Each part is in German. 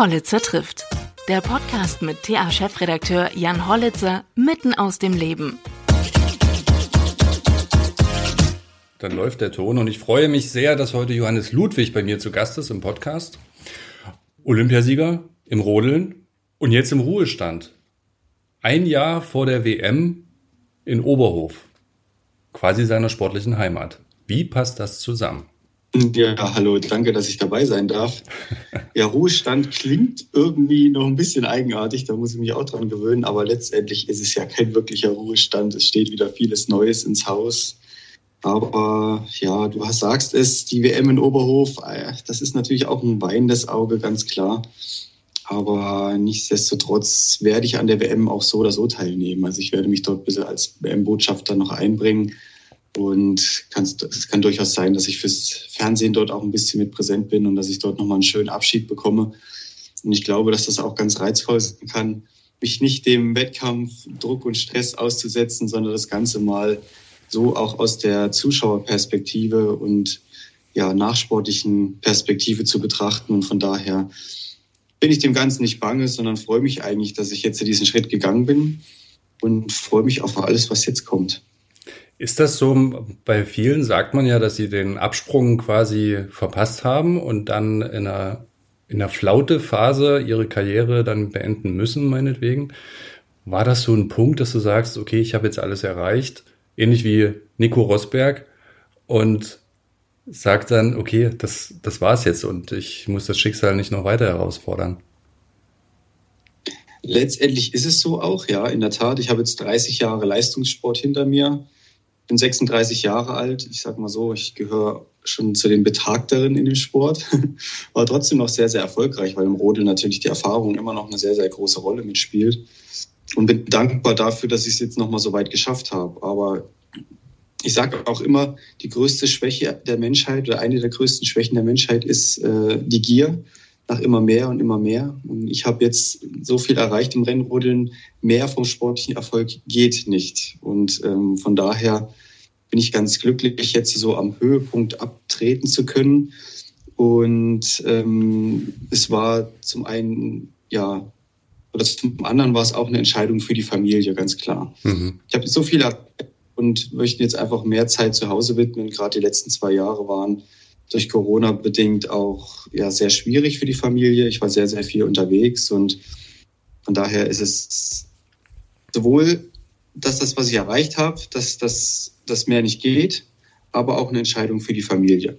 Hollitzer trifft. Der Podcast mit TA-Chefredakteur Jan Hollitzer mitten aus dem Leben. Dann läuft der Ton und ich freue mich sehr, dass heute Johannes Ludwig bei mir zu Gast ist im Podcast. Olympiasieger im Rodeln und jetzt im Ruhestand. Ein Jahr vor der WM in Oberhof, quasi seiner sportlichen Heimat. Wie passt das zusammen? Ja, hallo, danke, dass ich dabei sein darf. Ja, Ruhestand klingt irgendwie noch ein bisschen eigenartig, da muss ich mich auch dran gewöhnen, aber letztendlich ist es ja kein wirklicher Ruhestand. Es steht wieder vieles Neues ins Haus. Aber ja, du sagst es, die WM in Oberhof, äh, das ist natürlich auch ein weinendes Auge, ganz klar. Aber nichtsdestotrotz werde ich an der WM auch so oder so teilnehmen. Also ich werde mich dort ein bisschen als WM-Botschafter noch einbringen. Und es kann durchaus sein, dass ich fürs Fernsehen dort auch ein bisschen mit präsent bin und dass ich dort nochmal einen schönen Abschied bekomme. Und ich glaube, dass das auch ganz reizvoll sein kann, mich nicht dem Wettkampf, Druck und Stress auszusetzen, sondern das Ganze mal so auch aus der Zuschauerperspektive und ja, nachsportlichen Perspektive zu betrachten. Und von daher bin ich dem Ganzen nicht bange, sondern freue mich eigentlich, dass ich jetzt diesen Schritt gegangen bin und freue mich auf alles, was jetzt kommt. Ist das so, bei vielen sagt man ja, dass sie den Absprung quasi verpasst haben und dann in einer, in einer Flaute-Phase ihre Karriere dann beenden müssen, meinetwegen. War das so ein Punkt, dass du sagst, okay, ich habe jetzt alles erreicht, ähnlich wie Nico Rosberg und sagt dann, okay, das, das war's jetzt und ich muss das Schicksal nicht noch weiter herausfordern? Letztendlich ist es so auch, ja, in der Tat. Ich habe jetzt 30 Jahre Leistungssport hinter mir bin 36 Jahre alt. Ich sage mal so, ich gehöre schon zu den Betagteren in dem Sport, war trotzdem noch sehr, sehr erfolgreich, weil im Rodel natürlich die Erfahrung immer noch eine sehr, sehr große Rolle mitspielt. Und bin dankbar dafür, dass ich es jetzt noch mal so weit geschafft habe. Aber ich sage auch immer, die größte Schwäche der Menschheit oder eine der größten Schwächen der Menschheit ist äh, die Gier nach immer mehr und immer mehr. Und ich habe jetzt so viel erreicht im Rennrodeln, mehr vom sportlichen Erfolg geht nicht. Und ähm, von daher bin ich ganz glücklich, jetzt so am Höhepunkt abtreten zu können. Und ähm, es war zum einen, ja, oder zum anderen war es auch eine Entscheidung für die Familie, ganz klar. Mhm. Ich habe so viel und möchte jetzt einfach mehr Zeit zu Hause widmen. Gerade die letzten zwei Jahre waren durch Corona bedingt auch ja, sehr schwierig für die Familie. Ich war sehr, sehr viel unterwegs und von daher ist es sowohl, dass das, was ich erreicht habe, dass das dass mehr nicht geht, aber auch eine Entscheidung für die Familie.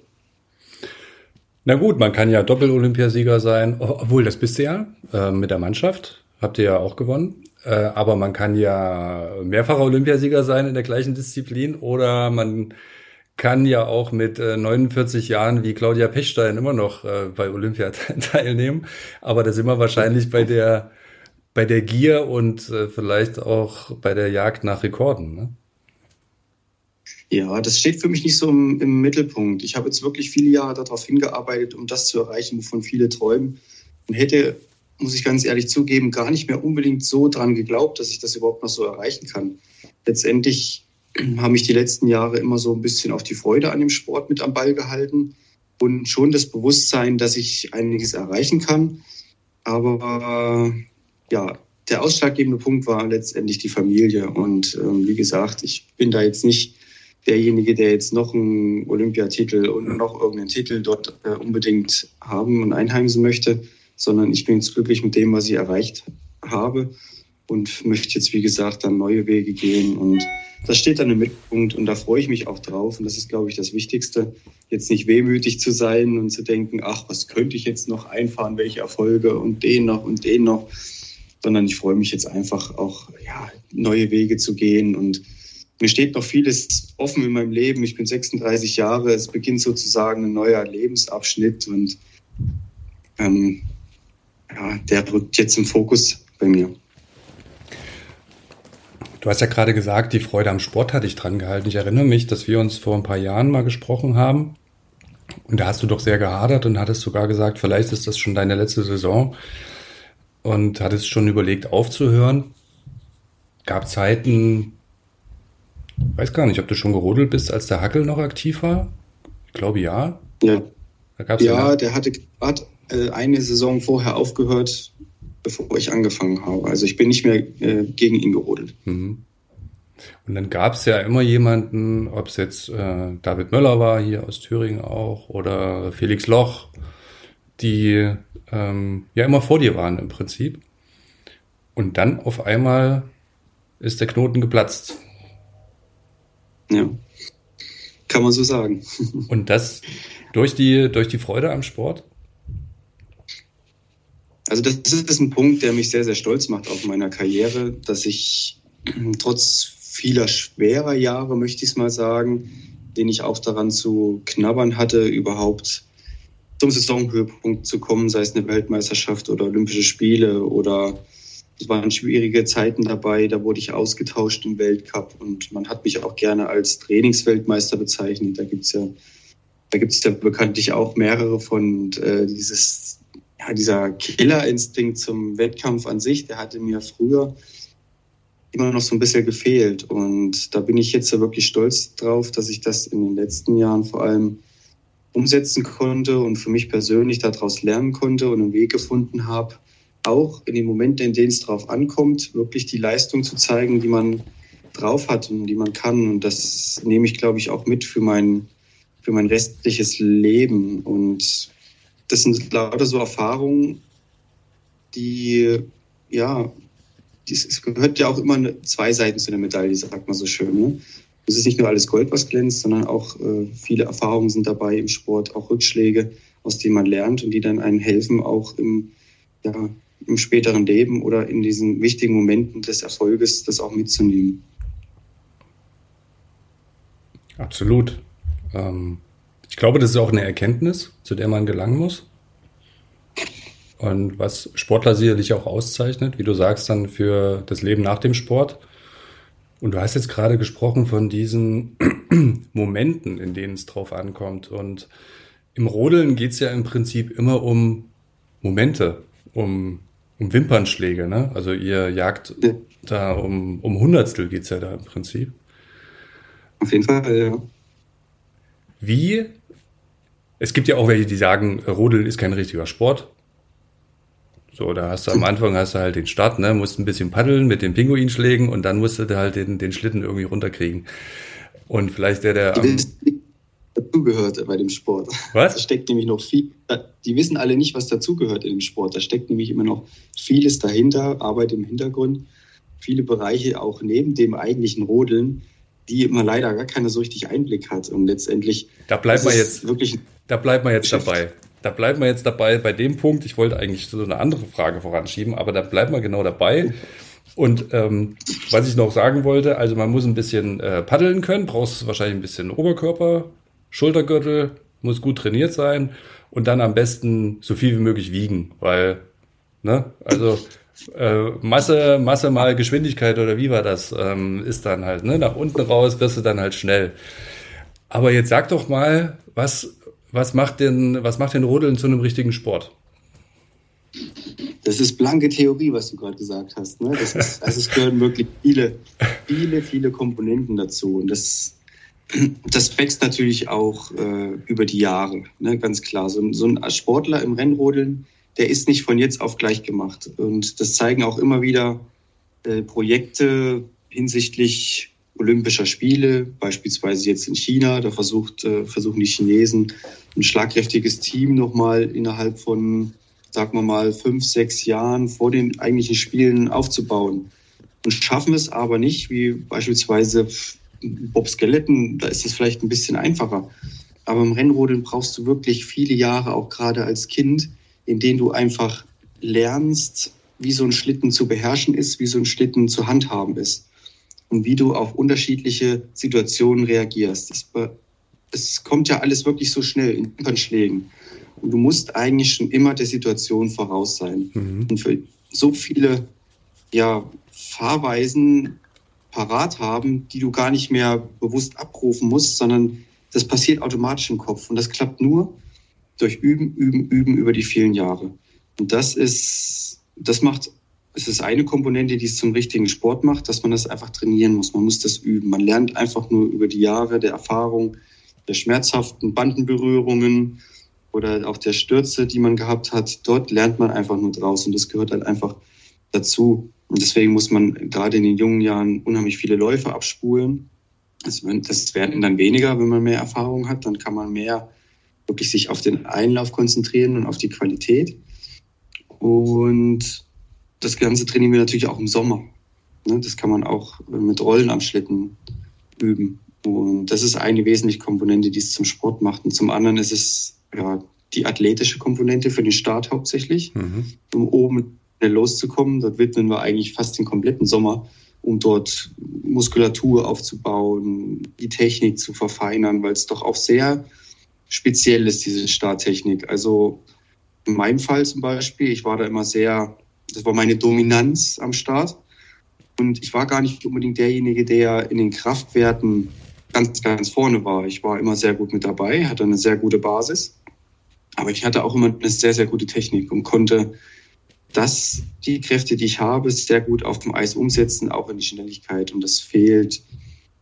Na gut, man kann ja Doppel-Olympiasieger sein, obwohl das bist du ja äh, mit der Mannschaft, habt ihr ja auch gewonnen. Äh, aber man kann ja mehrfacher Olympiasieger sein in der gleichen Disziplin oder man kann ja auch mit äh, 49 Jahren wie Claudia Pechstein immer noch äh, bei Olympia teilnehmen. Aber da sind wir wahrscheinlich bei der, bei der Gier und äh, vielleicht auch bei der Jagd nach Rekorden. Ne? Ja, das steht für mich nicht so im, im, Mittelpunkt. Ich habe jetzt wirklich viele Jahre darauf hingearbeitet, um das zu erreichen, wovon viele träumen. Und hätte, muss ich ganz ehrlich zugeben, gar nicht mehr unbedingt so dran geglaubt, dass ich das überhaupt noch so erreichen kann. Letztendlich haben mich die letzten Jahre immer so ein bisschen auf die Freude an dem Sport mit am Ball gehalten und schon das Bewusstsein, dass ich einiges erreichen kann. Aber ja, der ausschlaggebende Punkt war letztendlich die Familie. Und ähm, wie gesagt, ich bin da jetzt nicht derjenige, der jetzt noch einen Olympiatitel und noch irgendeinen Titel dort äh, unbedingt haben und einheimsen möchte, sondern ich bin jetzt glücklich mit dem, was ich erreicht habe und möchte jetzt, wie gesagt, dann neue Wege gehen. Und das steht dann im Mittelpunkt und da freue ich mich auch drauf. Und das ist, glaube ich, das Wichtigste, jetzt nicht wehmütig zu sein und zu denken, ach, was könnte ich jetzt noch einfahren, welche Erfolge und den noch und den noch, sondern ich freue mich jetzt einfach auch, ja, neue Wege zu gehen und mir steht noch vieles offen in meinem Leben. Ich bin 36 Jahre. Es beginnt sozusagen ein neuer Lebensabschnitt und ähm, ja, der rückt jetzt im Fokus bei mir. Du hast ja gerade gesagt, die Freude am Sport hatte ich dran gehalten. Ich erinnere mich, dass wir uns vor ein paar Jahren mal gesprochen haben. Und da hast du doch sehr gehadert und hattest sogar gesagt, vielleicht ist das schon deine letzte Saison. Und hattest schon überlegt, aufzuhören. Gab Zeiten, weiß gar nicht, ob du schon gerodelt bist, als der Hackel noch aktiv war. Ich glaube ja. Ja. Ja, der hatte, hat, äh, eine Saison vorher aufgehört, bevor ich angefangen habe. Also ich bin nicht mehr äh, gegen ihn gerodelt. Mhm. Und dann gab es ja immer jemanden, ob es jetzt äh, David Möller war, hier aus Thüringen auch, oder Felix Loch, die ähm, ja immer vor dir waren im Prinzip. Und dann auf einmal ist der Knoten geplatzt. Ja, kann man so sagen. Und das durch die, durch die Freude am Sport? Also das ist ein Punkt, der mich sehr, sehr stolz macht auf meiner Karriere, dass ich trotz vieler schwerer Jahre, möchte ich es mal sagen, den ich auch daran zu knabbern hatte, überhaupt zum Saisonhöhepunkt zu kommen, sei es eine Weltmeisterschaft oder Olympische Spiele oder es waren schwierige Zeiten dabei, da wurde ich ausgetauscht im Weltcup und man hat mich auch gerne als Trainingsweltmeister bezeichnet. Da gibt es ja, da gibt es ja bekanntlich auch mehrere von und, äh, dieses, ja, dieser Killerinstinkt zum Wettkampf an sich, der hatte mir früher immer noch so ein bisschen gefehlt. Und da bin ich jetzt wirklich stolz drauf, dass ich das in den letzten Jahren vor allem umsetzen konnte und für mich persönlich daraus lernen konnte und einen Weg gefunden habe, auch in den Momenten, in denen es drauf ankommt, wirklich die Leistung zu zeigen, die man drauf hat und die man kann. Und das nehme ich, glaube ich, auch mit für mein, für mein restliches Leben. Und das sind lauter so Erfahrungen, die ja es gehört ja auch immer zwei Seiten zu der Medaille, sagt man so schön. Ne? Es ist nicht nur alles Gold, was glänzt, sondern auch äh, viele Erfahrungen sind dabei im Sport, auch Rückschläge, aus denen man lernt und die dann einem helfen, auch im, ja, im späteren Leben oder in diesen wichtigen Momenten des Erfolges das auch mitzunehmen. Absolut. Ähm, ich glaube, das ist auch eine Erkenntnis, zu der man gelangen muss. Und was Sportler sicherlich auch auszeichnet, wie du sagst, dann für das Leben nach dem Sport. Und du hast jetzt gerade gesprochen von diesen Momenten, in denen es drauf ankommt. Und im Rodeln geht es ja im Prinzip immer um Momente, um, um Wimpernschläge. Ne? Also ihr jagt ja. da um, um Hundertstel geht es ja da im Prinzip. Auf jeden Fall, ja. Wie? Es gibt ja auch welche, die sagen, Rodeln ist kein richtiger Sport. So, da hast du am Anfang hast du halt den Start, ne, musst ein bisschen paddeln mit den Pinguinschlägen und dann musst du halt den, den Schlitten irgendwie runterkriegen. Und vielleicht der, der. Die dazugehört bei dem Sport. Was? Da steckt nämlich noch viel. Die wissen alle nicht, was dazugehört in dem Sport. Da steckt nämlich immer noch vieles dahinter, Arbeit im Hintergrund, viele Bereiche auch neben dem eigentlichen Rodeln, die immer leider gar keiner so richtig Einblick hat. Und letztendlich. Da bleibt man jetzt wirklich. Da bleibt man jetzt dabei da bleiben wir jetzt dabei bei dem Punkt. Ich wollte eigentlich so eine andere Frage voranschieben, aber da bleiben wir genau dabei. Und ähm, was ich noch sagen wollte, also man muss ein bisschen äh, paddeln können, brauchst wahrscheinlich ein bisschen Oberkörper, Schultergürtel, muss gut trainiert sein und dann am besten so viel wie möglich wiegen, weil, ne, also äh, Masse, Masse mal Geschwindigkeit oder wie war das, ähm, ist dann halt, ne, nach unten raus wirst du dann halt schnell. Aber jetzt sag doch mal, was was macht denn, was macht denn Rodeln zu einem richtigen Sport? Das ist blanke Theorie, was du gerade gesagt hast. Ne? Das ist, also es gehören wirklich viele, viele, viele Komponenten dazu. Und das, das wächst natürlich auch äh, über die Jahre, ne? ganz klar. So, so, ein Sportler im Rennrodeln, der ist nicht von jetzt auf gleich gemacht. Und das zeigen auch immer wieder äh, Projekte hinsichtlich Olympischer Spiele, beispielsweise jetzt in China. Da versucht, äh, versuchen die Chinesen ein schlagkräftiges Team nochmal innerhalb von, sagen wir mal, fünf, sechs Jahren vor den eigentlichen Spielen aufzubauen. Und schaffen es aber nicht, wie beispielsweise Bob Skeleton, da ist es vielleicht ein bisschen einfacher. Aber im Rennrodeln brauchst du wirklich viele Jahre, auch gerade als Kind, in denen du einfach lernst, wie so ein Schlitten zu beherrschen ist, wie so ein Schlitten zu handhaben ist und wie du auf unterschiedliche Situationen reagierst. Es, es kommt ja alles wirklich so schnell in Überschlägen. Und du musst eigentlich schon immer der Situation voraus sein. Mhm. Und für so viele ja, Fahrweisen parat haben, die du gar nicht mehr bewusst abrufen musst, sondern das passiert automatisch im Kopf. Und das klappt nur durch Üben, Üben, Üben über die vielen Jahre. Und das ist, das macht es ist eine Komponente, die es zum richtigen Sport macht, dass man das einfach trainieren muss. Man muss das üben. Man lernt einfach nur über die Jahre der Erfahrung, der schmerzhaften Bandenberührungen, oder auch der Stürze, die man gehabt hat, dort lernt man einfach nur draus und das gehört halt einfach dazu. Und deswegen muss man gerade in den jungen Jahren unheimlich viele Läufe abspulen. Das, das werden dann weniger, wenn man mehr Erfahrung hat. Dann kann man mehr wirklich sich auf den Einlauf konzentrieren und auf die Qualität. Und das Ganze trainieren wir natürlich auch im Sommer. Ne, das kann man auch mit Rollen am Schlitten üben. Und das ist eine wesentliche Komponente, die es zum Sport macht. Und zum anderen ist es ja, die athletische Komponente für den Start hauptsächlich, mhm. um oben loszukommen. Dort widmen wir eigentlich fast den kompletten Sommer, um dort Muskulatur aufzubauen, die Technik zu verfeinern, weil es doch auch sehr speziell ist, diese Starttechnik. Also in meinem Fall zum Beispiel, ich war da immer sehr, das war meine Dominanz am Start. Und ich war gar nicht unbedingt derjenige, der in den Kraftwerten ganz, ganz vorne war. Ich war immer sehr gut mit dabei, hatte eine sehr gute Basis. Aber ich hatte auch immer eine sehr, sehr gute Technik und konnte das, die Kräfte, die ich habe, sehr gut auf dem Eis umsetzen, auch in die Schnelligkeit. Und das fehlt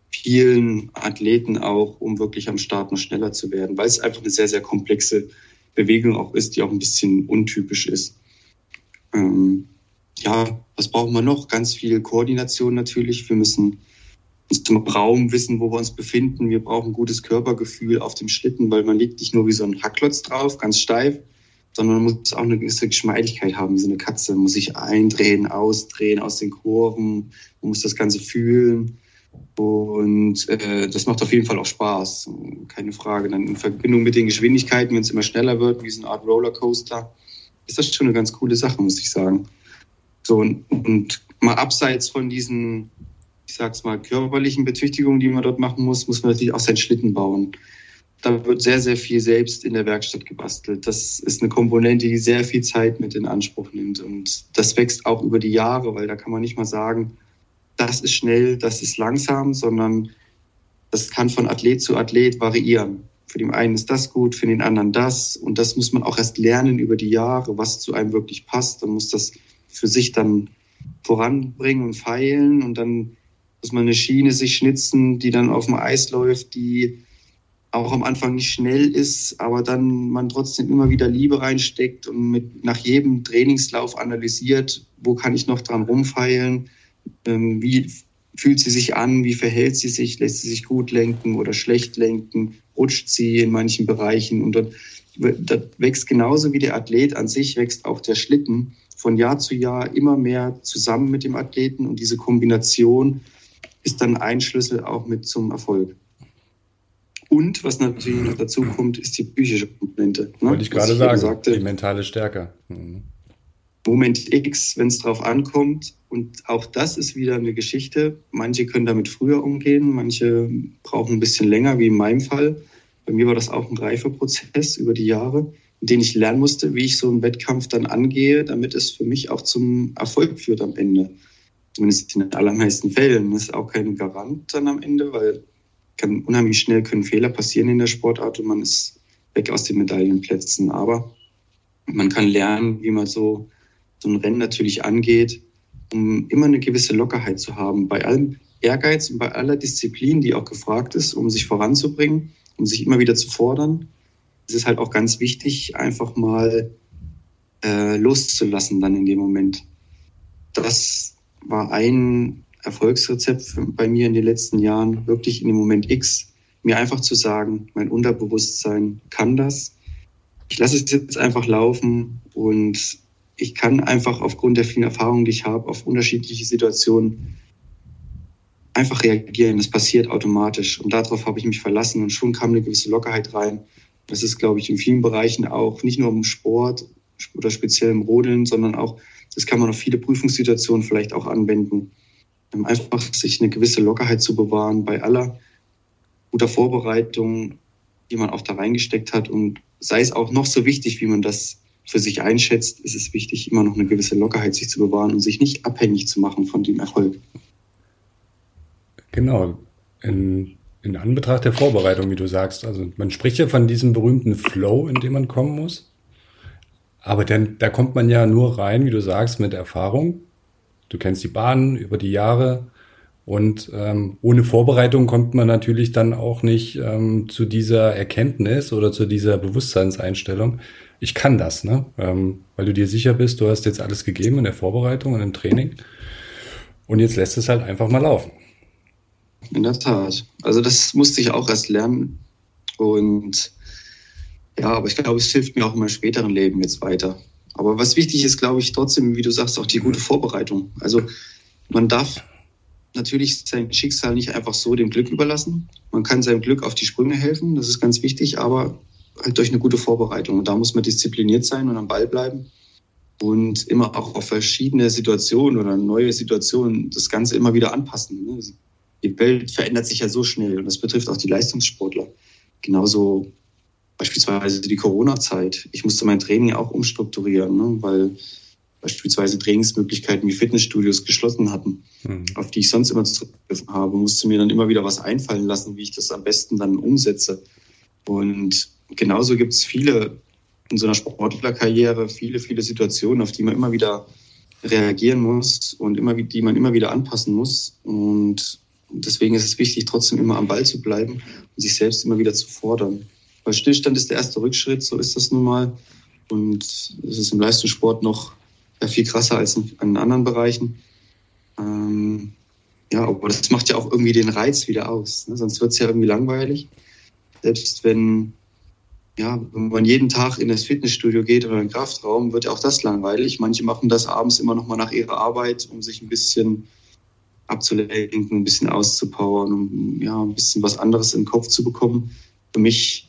vielen Athleten auch, um wirklich am Start noch schneller zu werden, weil es einfach eine sehr, sehr komplexe Bewegung auch ist, die auch ein bisschen untypisch ist. Ähm, ja, was brauchen wir noch? Ganz viel Koordination natürlich. Wir müssen uns zum Raum wissen, wo wir uns befinden. Wir brauchen gutes Körpergefühl auf dem Schlitten, weil man liegt nicht nur wie so ein Hackklotz drauf, ganz steif, sondern man muss auch eine gewisse Geschmeidigkeit haben, wie so eine Katze. Man muss sich eindrehen, ausdrehen aus den Kurven, man muss das Ganze fühlen. Und äh, das macht auf jeden Fall auch Spaß, keine Frage. Dann in Verbindung mit den Geschwindigkeiten, wenn es immer schneller wird, wie so eine Art Rollercoaster, ist das schon eine ganz coole Sache, muss ich sagen. So, und, und mal abseits von diesen ich sag's mal, körperlichen Betüchtigungen, die man dort machen muss, muss man natürlich auch seinen Schlitten bauen. Da wird sehr, sehr viel selbst in der Werkstatt gebastelt. Das ist eine Komponente, die sehr viel Zeit mit in Anspruch nimmt. Und das wächst auch über die Jahre, weil da kann man nicht mal sagen, das ist schnell, das ist langsam, sondern das kann von Athlet zu Athlet variieren. Für den einen ist das gut, für den anderen das. Und das muss man auch erst lernen über die Jahre, was zu einem wirklich passt. Dann muss das für sich dann voranbringen und feilen. Und dann muss man eine Schiene sich schnitzen, die dann auf dem Eis läuft, die auch am Anfang nicht schnell ist, aber dann man trotzdem immer wieder Liebe reinsteckt und mit nach jedem Trainingslauf analysiert, wo kann ich noch dran rumfeilen, ähm, wie fühlt sie sich an, wie verhält sie sich, lässt sie sich gut lenken oder schlecht lenken, rutscht sie in manchen Bereichen und dort, das wächst genauso wie der Athlet an sich, wächst auch der Schlitten von Jahr zu Jahr immer mehr zusammen mit dem Athleten und diese Kombination ist dann ein Schlüssel auch mit zum Erfolg. Und was natürlich noch dazu kommt, ist die psychische Komponente. Ne? Wollte ich gerade sagen, sagte, die mentale Stärke. Mhm. Moment X, wenn es drauf ankommt. Und auch das ist wieder eine Geschichte. Manche können damit früher umgehen, manche brauchen ein bisschen länger, wie in meinem Fall. Bei mir war das auch ein Reifeprozess über die Jahre, in dem ich lernen musste, wie ich so einen Wettkampf dann angehe, damit es für mich auch zum Erfolg führt am Ende zumindest in den allermeisten Fällen. Das ist auch kein Garant dann am Ende, weil kann, unheimlich schnell können Fehler passieren in der Sportart und man ist weg aus den Medaillenplätzen. Aber man kann lernen, wie man so, so ein Rennen natürlich angeht, um immer eine gewisse Lockerheit zu haben. Bei allem Ehrgeiz und bei aller Disziplin, die auch gefragt ist, um sich voranzubringen, um sich immer wieder zu fordern, ist es halt auch ganz wichtig, einfach mal äh, loszulassen dann in dem Moment. Das war ein Erfolgsrezept bei mir in den letzten Jahren, wirklich in dem Moment X, mir einfach zu sagen, mein Unterbewusstsein kann das. Ich lasse es jetzt einfach laufen und ich kann einfach aufgrund der vielen Erfahrungen, die ich habe, auf unterschiedliche Situationen einfach reagieren. Das passiert automatisch. Und darauf habe ich mich verlassen und schon kam eine gewisse Lockerheit rein. Das ist, glaube ich, in vielen Bereichen auch, nicht nur im Sport oder speziell im Rodeln, sondern auch das kann man auf viele Prüfungssituationen vielleicht auch anwenden. Einfach sich eine gewisse Lockerheit zu bewahren bei aller guter Vorbereitung, die man auch da reingesteckt hat. Und sei es auch noch so wichtig, wie man das für sich einschätzt, ist es wichtig, immer noch eine gewisse Lockerheit sich zu bewahren und sich nicht abhängig zu machen von dem Erfolg. Genau. In, in Anbetracht der Vorbereitung, wie du sagst, also man spricht ja von diesem berühmten Flow, in dem man kommen muss. Aber denn, da kommt man ja nur rein, wie du sagst, mit Erfahrung. Du kennst die Bahnen über die Jahre Und ähm, ohne Vorbereitung kommt man natürlich dann auch nicht ähm, zu dieser Erkenntnis oder zu dieser Bewusstseinseinstellung. Ich kann das, ne? Ähm, weil du dir sicher bist, du hast jetzt alles gegeben in der Vorbereitung und im Training. Und jetzt lässt es halt einfach mal laufen. In der Tat. Also das musste ich auch erst lernen. Und ja, aber ich glaube, es hilft mir auch in meinem späteren Leben jetzt weiter. Aber was wichtig ist, glaube ich, trotzdem, wie du sagst, auch die gute Vorbereitung. Also man darf natürlich sein Schicksal nicht einfach so dem Glück überlassen. Man kann seinem Glück auf die Sprünge helfen, das ist ganz wichtig, aber halt durch eine gute Vorbereitung. Und da muss man diszipliniert sein und am Ball bleiben und immer auch auf verschiedene Situationen oder neue Situationen das Ganze immer wieder anpassen. Ne? Die Welt verändert sich ja so schnell und das betrifft auch die Leistungssportler. Genauso beispielsweise die Corona-Zeit. Ich musste mein Training auch umstrukturieren, ne? weil beispielsweise Trainingsmöglichkeiten wie Fitnessstudios geschlossen hatten, mhm. auf die ich sonst immer zurückgegriffen habe, musste mir dann immer wieder was einfallen lassen, wie ich das am besten dann umsetze. Und genauso gibt es viele in so einer Sportlerkarriere, viele, viele Situationen, auf die man immer wieder reagieren muss und immer, die man immer wieder anpassen muss. Und deswegen ist es wichtig, trotzdem immer am Ball zu bleiben und sich selbst immer wieder zu fordern. Weil Stillstand ist der erste Rückschritt, so ist das nun mal. Und es ist im Leistungssport noch viel krasser als in, in anderen Bereichen. Ähm, ja, aber das macht ja auch irgendwie den Reiz wieder aus. Ne? Sonst wird es ja irgendwie langweilig. Selbst wenn, ja, wenn man jeden Tag in das Fitnessstudio geht oder in den Kraftraum, wird ja auch das langweilig. Manche machen das abends immer noch mal nach ihrer Arbeit, um sich ein bisschen abzulenken, ein bisschen auszupowern, um ja, ein bisschen was anderes in den Kopf zu bekommen. Für mich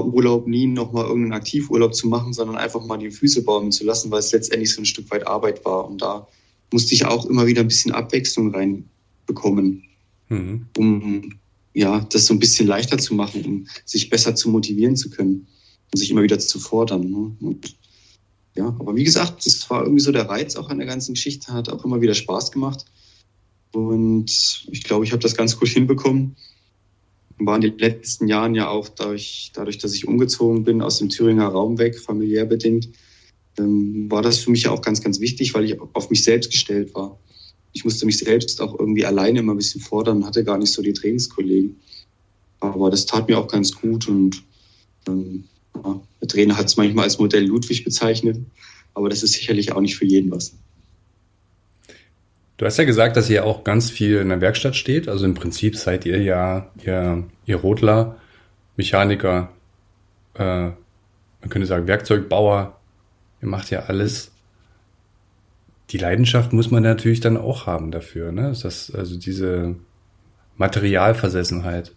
Urlaub nie nochmal irgendeinen Aktivurlaub zu machen, sondern einfach mal die Füße baumeln zu lassen, weil es letztendlich so ein Stück weit Arbeit war. Und da musste ich auch immer wieder ein bisschen Abwechslung reinbekommen, mhm. um ja, das so ein bisschen leichter zu machen, um sich besser zu motivieren zu können und sich immer wieder zu fordern. Ne? Und, ja, aber wie gesagt, das war irgendwie so der Reiz auch an der ganzen Geschichte, hat auch immer wieder Spaß gemacht. Und ich glaube, ich habe das ganz gut hinbekommen war in den letzten Jahren ja auch dadurch, dadurch, dass ich umgezogen bin aus dem Thüringer Raum weg, familiär bedingt, ähm, war das für mich ja auch ganz, ganz wichtig, weil ich auf mich selbst gestellt war. Ich musste mich selbst auch irgendwie alleine immer ein bisschen fordern, hatte gar nicht so die Trainingskollegen. Aber das tat mir auch ganz gut und ähm, ja, der Trainer hat es manchmal als Modell Ludwig bezeichnet, aber das ist sicherlich auch nicht für jeden was. Du hast ja gesagt, dass ihr auch ganz viel in der Werkstatt steht. Also im Prinzip seid ihr ja, ihr, ihr Rodler, Mechaniker, äh, man könnte sagen Werkzeugbauer. Ihr macht ja alles. Die Leidenschaft muss man natürlich dann auch haben dafür. Ne? Das, also diese Materialversessenheit.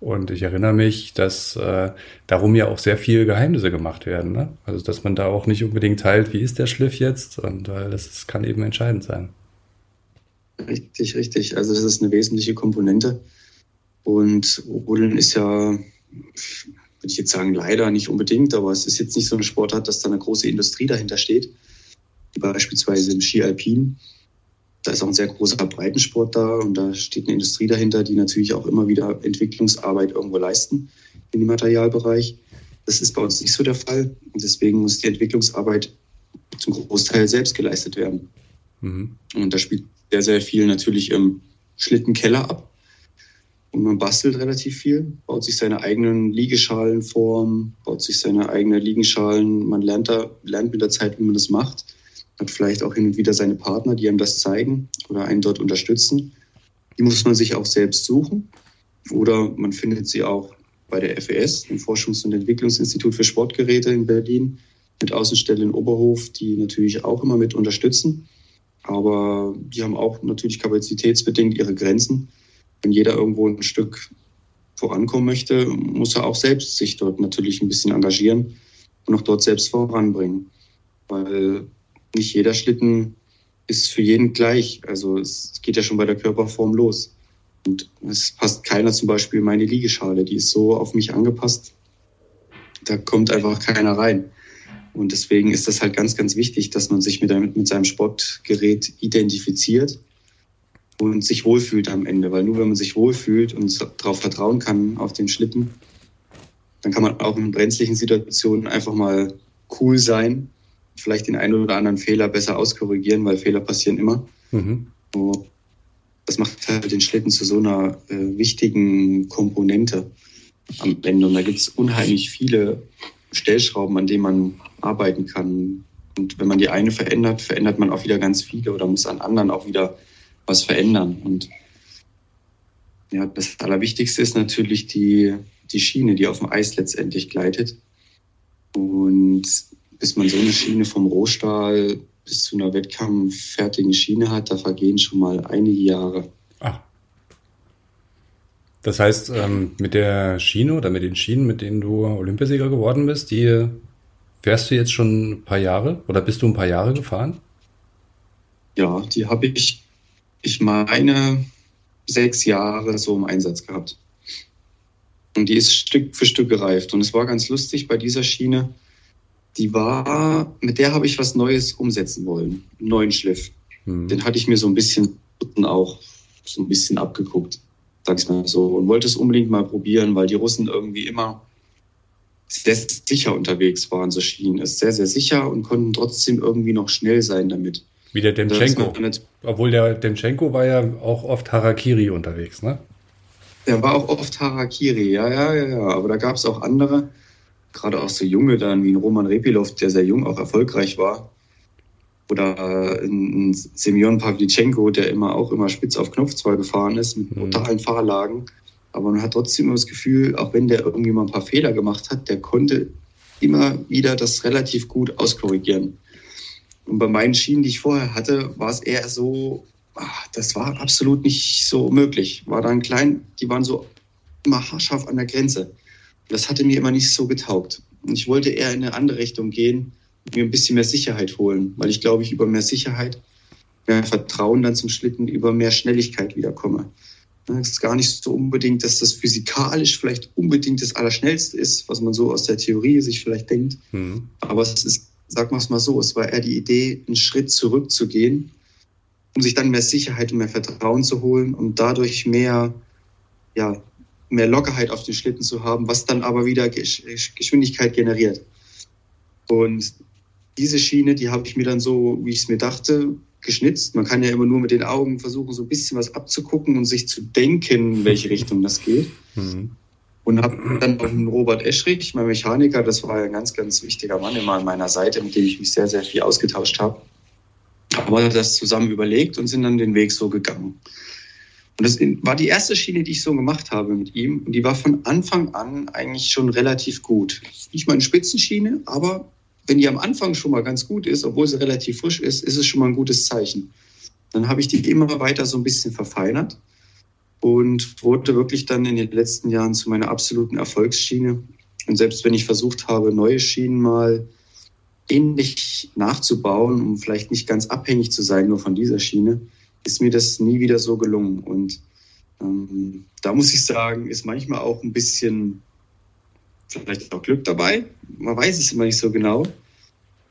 Und ich erinnere mich, dass äh, darum ja auch sehr viele Geheimnisse gemacht werden. Ne? Also dass man da auch nicht unbedingt teilt, wie ist der Schliff jetzt, und weil das ist, kann eben entscheidend sein. Richtig, richtig. Also das ist eine wesentliche Komponente. Und Rodeln ist ja, würde ich jetzt sagen, leider nicht unbedingt, aber es ist jetzt nicht so eine Sportart, dass da eine große Industrie dahinter steht, wie beispielsweise im Ski Alpin. Da ist auch ein sehr großer Breitensport da und da steht eine Industrie dahinter, die natürlich auch immer wieder Entwicklungsarbeit irgendwo leisten in dem Materialbereich. Das ist bei uns nicht so der Fall und deswegen muss die Entwicklungsarbeit zum Großteil selbst geleistet werden. Mhm. Und da spielt sehr, sehr viel natürlich im Schlittenkeller ab. Und man bastelt relativ viel, baut sich seine eigenen Liegeschalen vor, baut sich seine eigenen Liegenschalen. Man lernt, da, lernt mit der Zeit, wie man das macht. Hat vielleicht auch hin und wieder seine Partner, die einem das zeigen oder einen dort unterstützen. Die muss man sich auch selbst suchen. Oder man findet sie auch bei der FES, dem Forschungs- und Entwicklungsinstitut für Sportgeräte in Berlin, mit Außenstelle in Oberhof, die natürlich auch immer mit unterstützen. Aber die haben auch natürlich kapazitätsbedingt ihre Grenzen. Wenn jeder irgendwo ein Stück vorankommen möchte, muss er auch selbst sich dort natürlich ein bisschen engagieren und auch dort selbst voranbringen. Weil nicht jeder Schlitten ist für jeden gleich. Also es geht ja schon bei der Körperform los. Und es passt keiner zum Beispiel in meine Liegeschale. Die ist so auf mich angepasst. Da kommt einfach keiner rein. Und deswegen ist das halt ganz, ganz wichtig, dass man sich mit, mit seinem Sportgerät identifiziert und sich wohlfühlt am Ende. Weil nur wenn man sich wohlfühlt und darauf vertrauen kann, auf den Schlitten, dann kann man auch in brenzlichen Situationen einfach mal cool sein, vielleicht den einen oder anderen Fehler besser auskorrigieren, weil Fehler passieren immer. Mhm. das macht halt den Schlitten zu so einer äh, wichtigen Komponente am Ende. Und da gibt es unheimlich viele Stellschrauben, an denen man arbeiten kann. Und wenn man die eine verändert, verändert man auch wieder ganz viele oder muss an anderen auch wieder was verändern. Und ja, das Allerwichtigste ist natürlich die, die Schiene, die auf dem Eis letztendlich gleitet. Und bis man so eine Schiene vom Rohstahl bis zu einer wettkampffertigen Schiene hat, da vergehen schon mal einige Jahre. Das heißt, ähm, mit der Schiene oder mit den Schienen, mit denen du Olympiasieger geworden bist, die fährst du jetzt schon ein paar Jahre oder bist du ein paar Jahre gefahren? Ja, die habe ich, ich meine, sechs Jahre so im Einsatz gehabt. Und die ist Stück für Stück gereift. Und es war ganz lustig bei dieser Schiene die war, mit der habe ich was Neues umsetzen wollen. Einen neuen Schliff. Mhm. Den hatte ich mir so ein bisschen auch so ein bisschen abgeguckt, sag ich mal so. Und wollte es unbedingt mal probieren, weil die Russen irgendwie immer sehr sicher unterwegs waren, so schien es. Sehr, sehr sicher und konnten trotzdem irgendwie noch schnell sein damit. Wie der Demchenko. Obwohl der Demchenko war ja auch oft Harakiri unterwegs, ne? Der war auch oft Harakiri, ja, ja, ja, ja. Aber da gab es auch andere gerade auch so junge dann wie ein Roman Repilov, der sehr jung auch erfolgreich war. Oder ein Semyon Pavlichenko, der immer auch immer spitz auf Knopf zwar gefahren ist, mit mhm. brutalen Fahrlagen. Aber man hat trotzdem immer das Gefühl, auch wenn der irgendwie mal ein paar Fehler gemacht hat, der konnte immer wieder das relativ gut auskorrigieren. Und bei meinen Schienen, die ich vorher hatte, war es eher so, ach, das war absolut nicht so möglich. War dann klein, die waren so immer haarscharf an der Grenze. Das hatte mir immer nicht so getaugt. Und ich wollte eher in eine andere Richtung gehen, mir ein bisschen mehr Sicherheit holen, weil ich glaube, ich über mehr Sicherheit, mehr Vertrauen dann zum Schlitten, über mehr Schnelligkeit wiederkomme. Es ist gar nicht so unbedingt, dass das physikalisch vielleicht unbedingt das Allerschnellste ist, was man so aus der Theorie sich vielleicht denkt. Mhm. Aber es ist, sagen wir es mal so, es war eher die Idee, einen Schritt zurückzugehen, um sich dann mehr Sicherheit und mehr Vertrauen zu holen und dadurch mehr ja, mehr Lockerheit auf den Schlitten zu haben, was dann aber wieder Geschwindigkeit generiert. Und diese Schiene, die habe ich mir dann so, wie ich es mir dachte, geschnitzt. Man kann ja immer nur mit den Augen versuchen, so ein bisschen was abzugucken und sich zu denken, in welche Richtung das geht. Mhm. Und habe dann auch einen Robert Eschrich, mein Mechaniker, das war ein ganz, ganz wichtiger Mann immer an meiner Seite, mit dem ich mich sehr, sehr viel ausgetauscht habe. Aber das zusammen überlegt und sind dann den Weg so gegangen. Und das war die erste Schiene, die ich so gemacht habe mit ihm. Und die war von Anfang an eigentlich schon relativ gut. Nicht mal eine Spitzenschiene, aber wenn die am Anfang schon mal ganz gut ist, obwohl sie relativ frisch ist, ist es schon mal ein gutes Zeichen. Dann habe ich die immer weiter so ein bisschen verfeinert und wurde wirklich dann in den letzten Jahren zu meiner absoluten Erfolgsschiene. Und selbst wenn ich versucht habe, neue Schienen mal ähnlich nachzubauen, um vielleicht nicht ganz abhängig zu sein nur von dieser Schiene, ist mir das nie wieder so gelungen. Und ähm, da muss ich sagen, ist manchmal auch ein bisschen vielleicht auch Glück dabei. Man weiß es immer nicht so genau.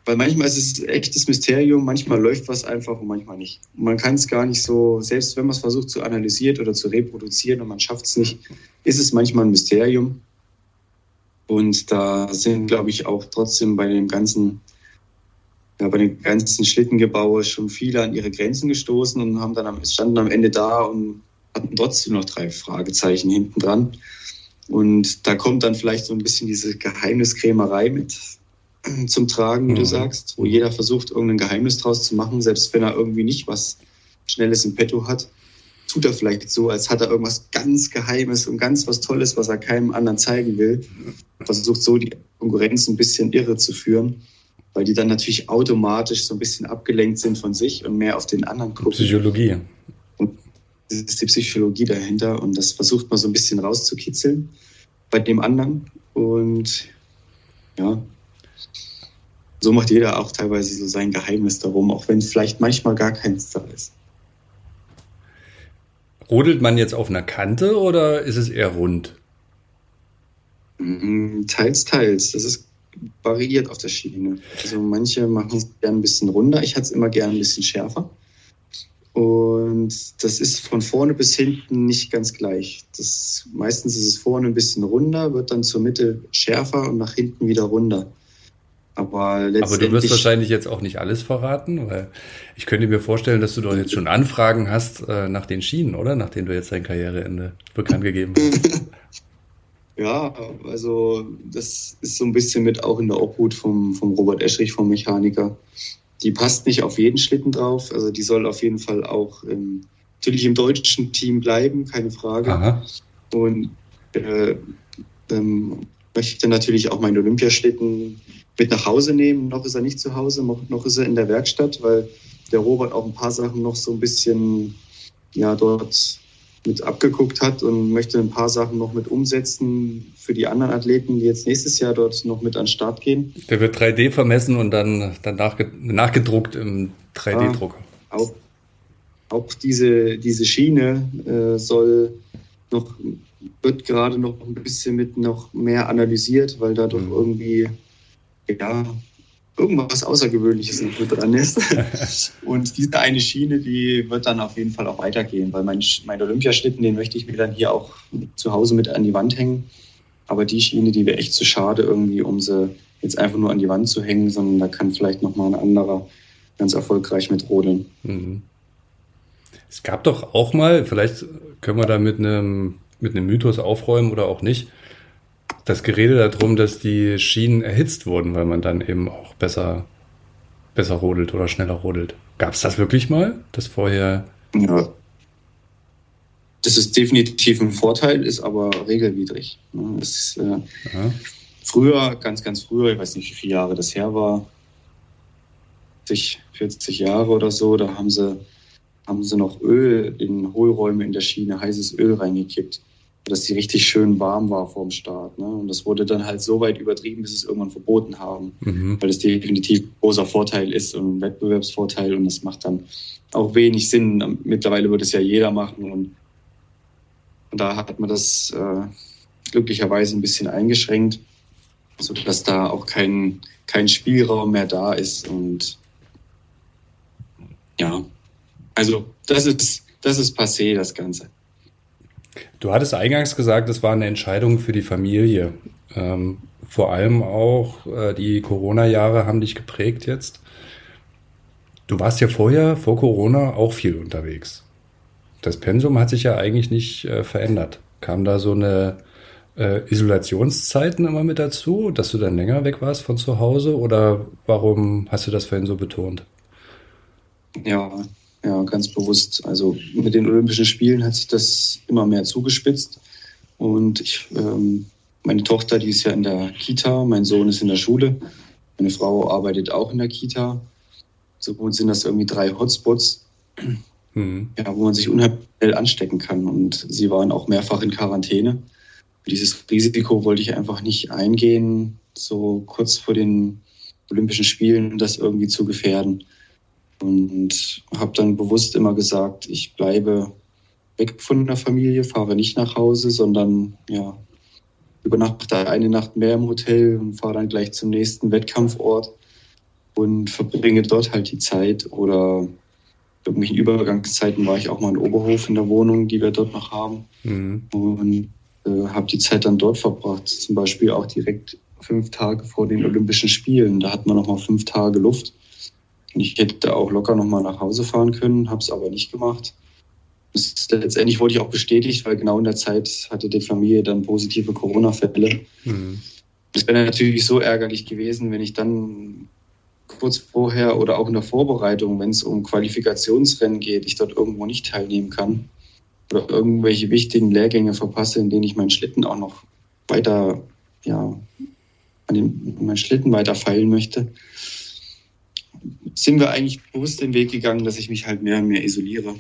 Weil manchmal ist es echtes Mysterium, manchmal läuft was einfach und manchmal nicht. Und man kann es gar nicht so, selbst wenn man es versucht zu analysieren oder zu reproduzieren und man schafft es nicht, ist es manchmal ein Mysterium. Und da sind, glaube ich, auch trotzdem bei dem ganzen ja, bei den ganzen Schlittengebaue schon viele an ihre Grenzen gestoßen und haben dann am, standen am Ende da und hatten trotzdem noch drei Fragezeichen hinten dran. Und da kommt dann vielleicht so ein bisschen diese Geheimniskrämerei mit äh, zum Tragen, wie mhm. du sagst, wo jeder versucht, irgendein Geheimnis draus zu machen, selbst wenn er irgendwie nicht was Schnelles im Petto hat, tut er vielleicht so, als hat er irgendwas ganz Geheimes und ganz was Tolles, was er keinem anderen zeigen will. Versucht so die Konkurrenz ein bisschen irre zu führen weil die dann natürlich automatisch so ein bisschen abgelenkt sind von sich und mehr auf den anderen gucken. Psychologie. Das ist die Psychologie dahinter und das versucht man so ein bisschen rauszukitzeln bei dem anderen. Und ja, so macht jeder auch teilweise so sein Geheimnis darum, auch wenn vielleicht manchmal gar keins da ist. Rodelt man jetzt auf einer Kante oder ist es eher rund? Mm, teils, teils. Das ist variiert auf der Schiene. Also manche machen es gerne ein bisschen runder. Ich hatte es immer gerne ein bisschen schärfer. Und das ist von vorne bis hinten nicht ganz gleich. Das, meistens ist es vorne ein bisschen runder, wird dann zur Mitte schärfer und nach hinten wieder runder. Aber, Aber du wirst wahrscheinlich jetzt auch nicht alles verraten, weil ich könnte mir vorstellen, dass du doch jetzt schon Anfragen hast äh, nach den Schienen, oder? Nachdem du jetzt dein Karriereende bekannt gegeben hast. ja, also das ist so ein bisschen mit auch in der Obhut vom, vom Robert Eschrich, vom Mechaniker. Die passt nicht auf jeden Schlitten drauf. Also die soll auf jeden Fall auch im, natürlich im deutschen Team bleiben, keine Frage. Aha. Und äh, ähm, möchte natürlich auch meinen Olympiaschlitten mit nach Hause nehmen. Noch ist er nicht zu Hause, noch, noch ist er in der Werkstatt, weil der Robert auch ein paar Sachen noch so ein bisschen ja, dort mit abgeguckt hat und möchte ein paar Sachen noch mit umsetzen für die anderen Athleten, die jetzt nächstes Jahr dort noch mit an den Start gehen. Der wird 3D vermessen und dann, dann nachge nachgedruckt im 3D-Drucker. Ja, auch, auch diese, diese Schiene äh, soll noch, wird gerade noch ein bisschen mit noch mehr analysiert, weil da doch mhm. irgendwie ja, irgendwas Außergewöhnliches noch mit dran ist. und diese eine Schiene, die wird dann auf jeden Fall auch weitergehen, weil mein, mein Olympiaschlitten, den möchte ich mir dann hier auch zu Hause mit an die Wand hängen. Aber die Schiene, die wäre echt zu schade irgendwie, um sie jetzt einfach nur an die Wand zu hängen, sondern da kann vielleicht nochmal ein anderer ganz erfolgreich mit rodeln. Mhm. Es gab doch auch mal, vielleicht können wir da mit einem, mit einem Mythos aufräumen oder auch nicht, das Gerede darum, dass die Schienen erhitzt wurden, weil man dann eben auch besser, besser rodelt oder schneller rodelt. Gab es das wirklich mal, das vorher? Ja. Das ist definitiv ein Vorteil, ist aber regelwidrig. Ist, äh, früher, ganz, ganz früher, ich weiß nicht, wie viele Jahre das her war, 40, 40 Jahre oder so, da haben sie, haben sie noch Öl in Hohlräume in der Schiene, heißes Öl reingekippt dass die richtig schön warm war vor dem Start. Ne? Und das wurde dann halt so weit übertrieben, bis sie es irgendwann verboten haben, mhm. weil es definitiv ein großer Vorteil ist und ein Wettbewerbsvorteil und das macht dann auch wenig Sinn. Mittlerweile wird es ja jeder machen und, und da hat man das äh, glücklicherweise ein bisschen eingeschränkt, sodass da auch kein, kein Spielraum mehr da ist und ja, also das ist, das ist passé, das Ganze. Du hattest eingangs gesagt, es war eine Entscheidung für die Familie. Ähm, vor allem auch äh, die Corona-Jahre haben dich geprägt jetzt. Du warst ja vorher, vor Corona, auch viel unterwegs. Das Pensum hat sich ja eigentlich nicht äh, verändert. Kam da so eine äh, Isolationszeiten immer mit dazu, dass du dann länger weg warst von zu Hause? Oder warum hast du das vorhin so betont? Ja, ja, ganz bewusst. Also mit den Olympischen Spielen hat sich das immer mehr zugespitzt. Und ich, ähm, meine Tochter, die ist ja in der Kita, mein Sohn ist in der Schule, meine Frau arbeitet auch in der Kita. So sind das irgendwie drei Hotspots, mhm. ja, wo man sich unheimlich schnell anstecken kann. Und sie waren auch mehrfach in Quarantäne. Dieses Risiko wollte ich einfach nicht eingehen, so kurz vor den Olympischen Spielen das irgendwie zu gefährden. Und habe dann bewusst immer gesagt, ich bleibe weg von der Familie, fahre nicht nach Hause, sondern ja, übernachte eine Nacht mehr im Hotel und fahre dann gleich zum nächsten Wettkampfort und verbringe dort halt die Zeit. Oder in irgendwelchen Übergangszeiten war ich auch mal in Oberhof in der Wohnung, die wir dort noch haben. Mhm. Und äh, habe die Zeit dann dort verbracht. Zum Beispiel auch direkt fünf Tage vor den Olympischen Spielen. Da hat man noch mal fünf Tage Luft. Ich hätte auch locker nochmal nach Hause fahren können, habe es aber nicht gemacht. Das, letztendlich wurde ich auch bestätigt, weil genau in der Zeit hatte die Familie dann positive Corona-Fälle. Mhm. Das wäre natürlich so ärgerlich gewesen, wenn ich dann kurz vorher oder auch in der Vorbereitung, wenn es um Qualifikationsrennen geht, ich dort irgendwo nicht teilnehmen kann oder irgendwelche wichtigen Lehrgänge verpasse, in denen ich meinen Schlitten auch noch weiter, ja, an den, meinen Schlitten weiter feilen möchte sind wir eigentlich bewusst den Weg gegangen, dass ich mich halt mehr und mehr isoliere.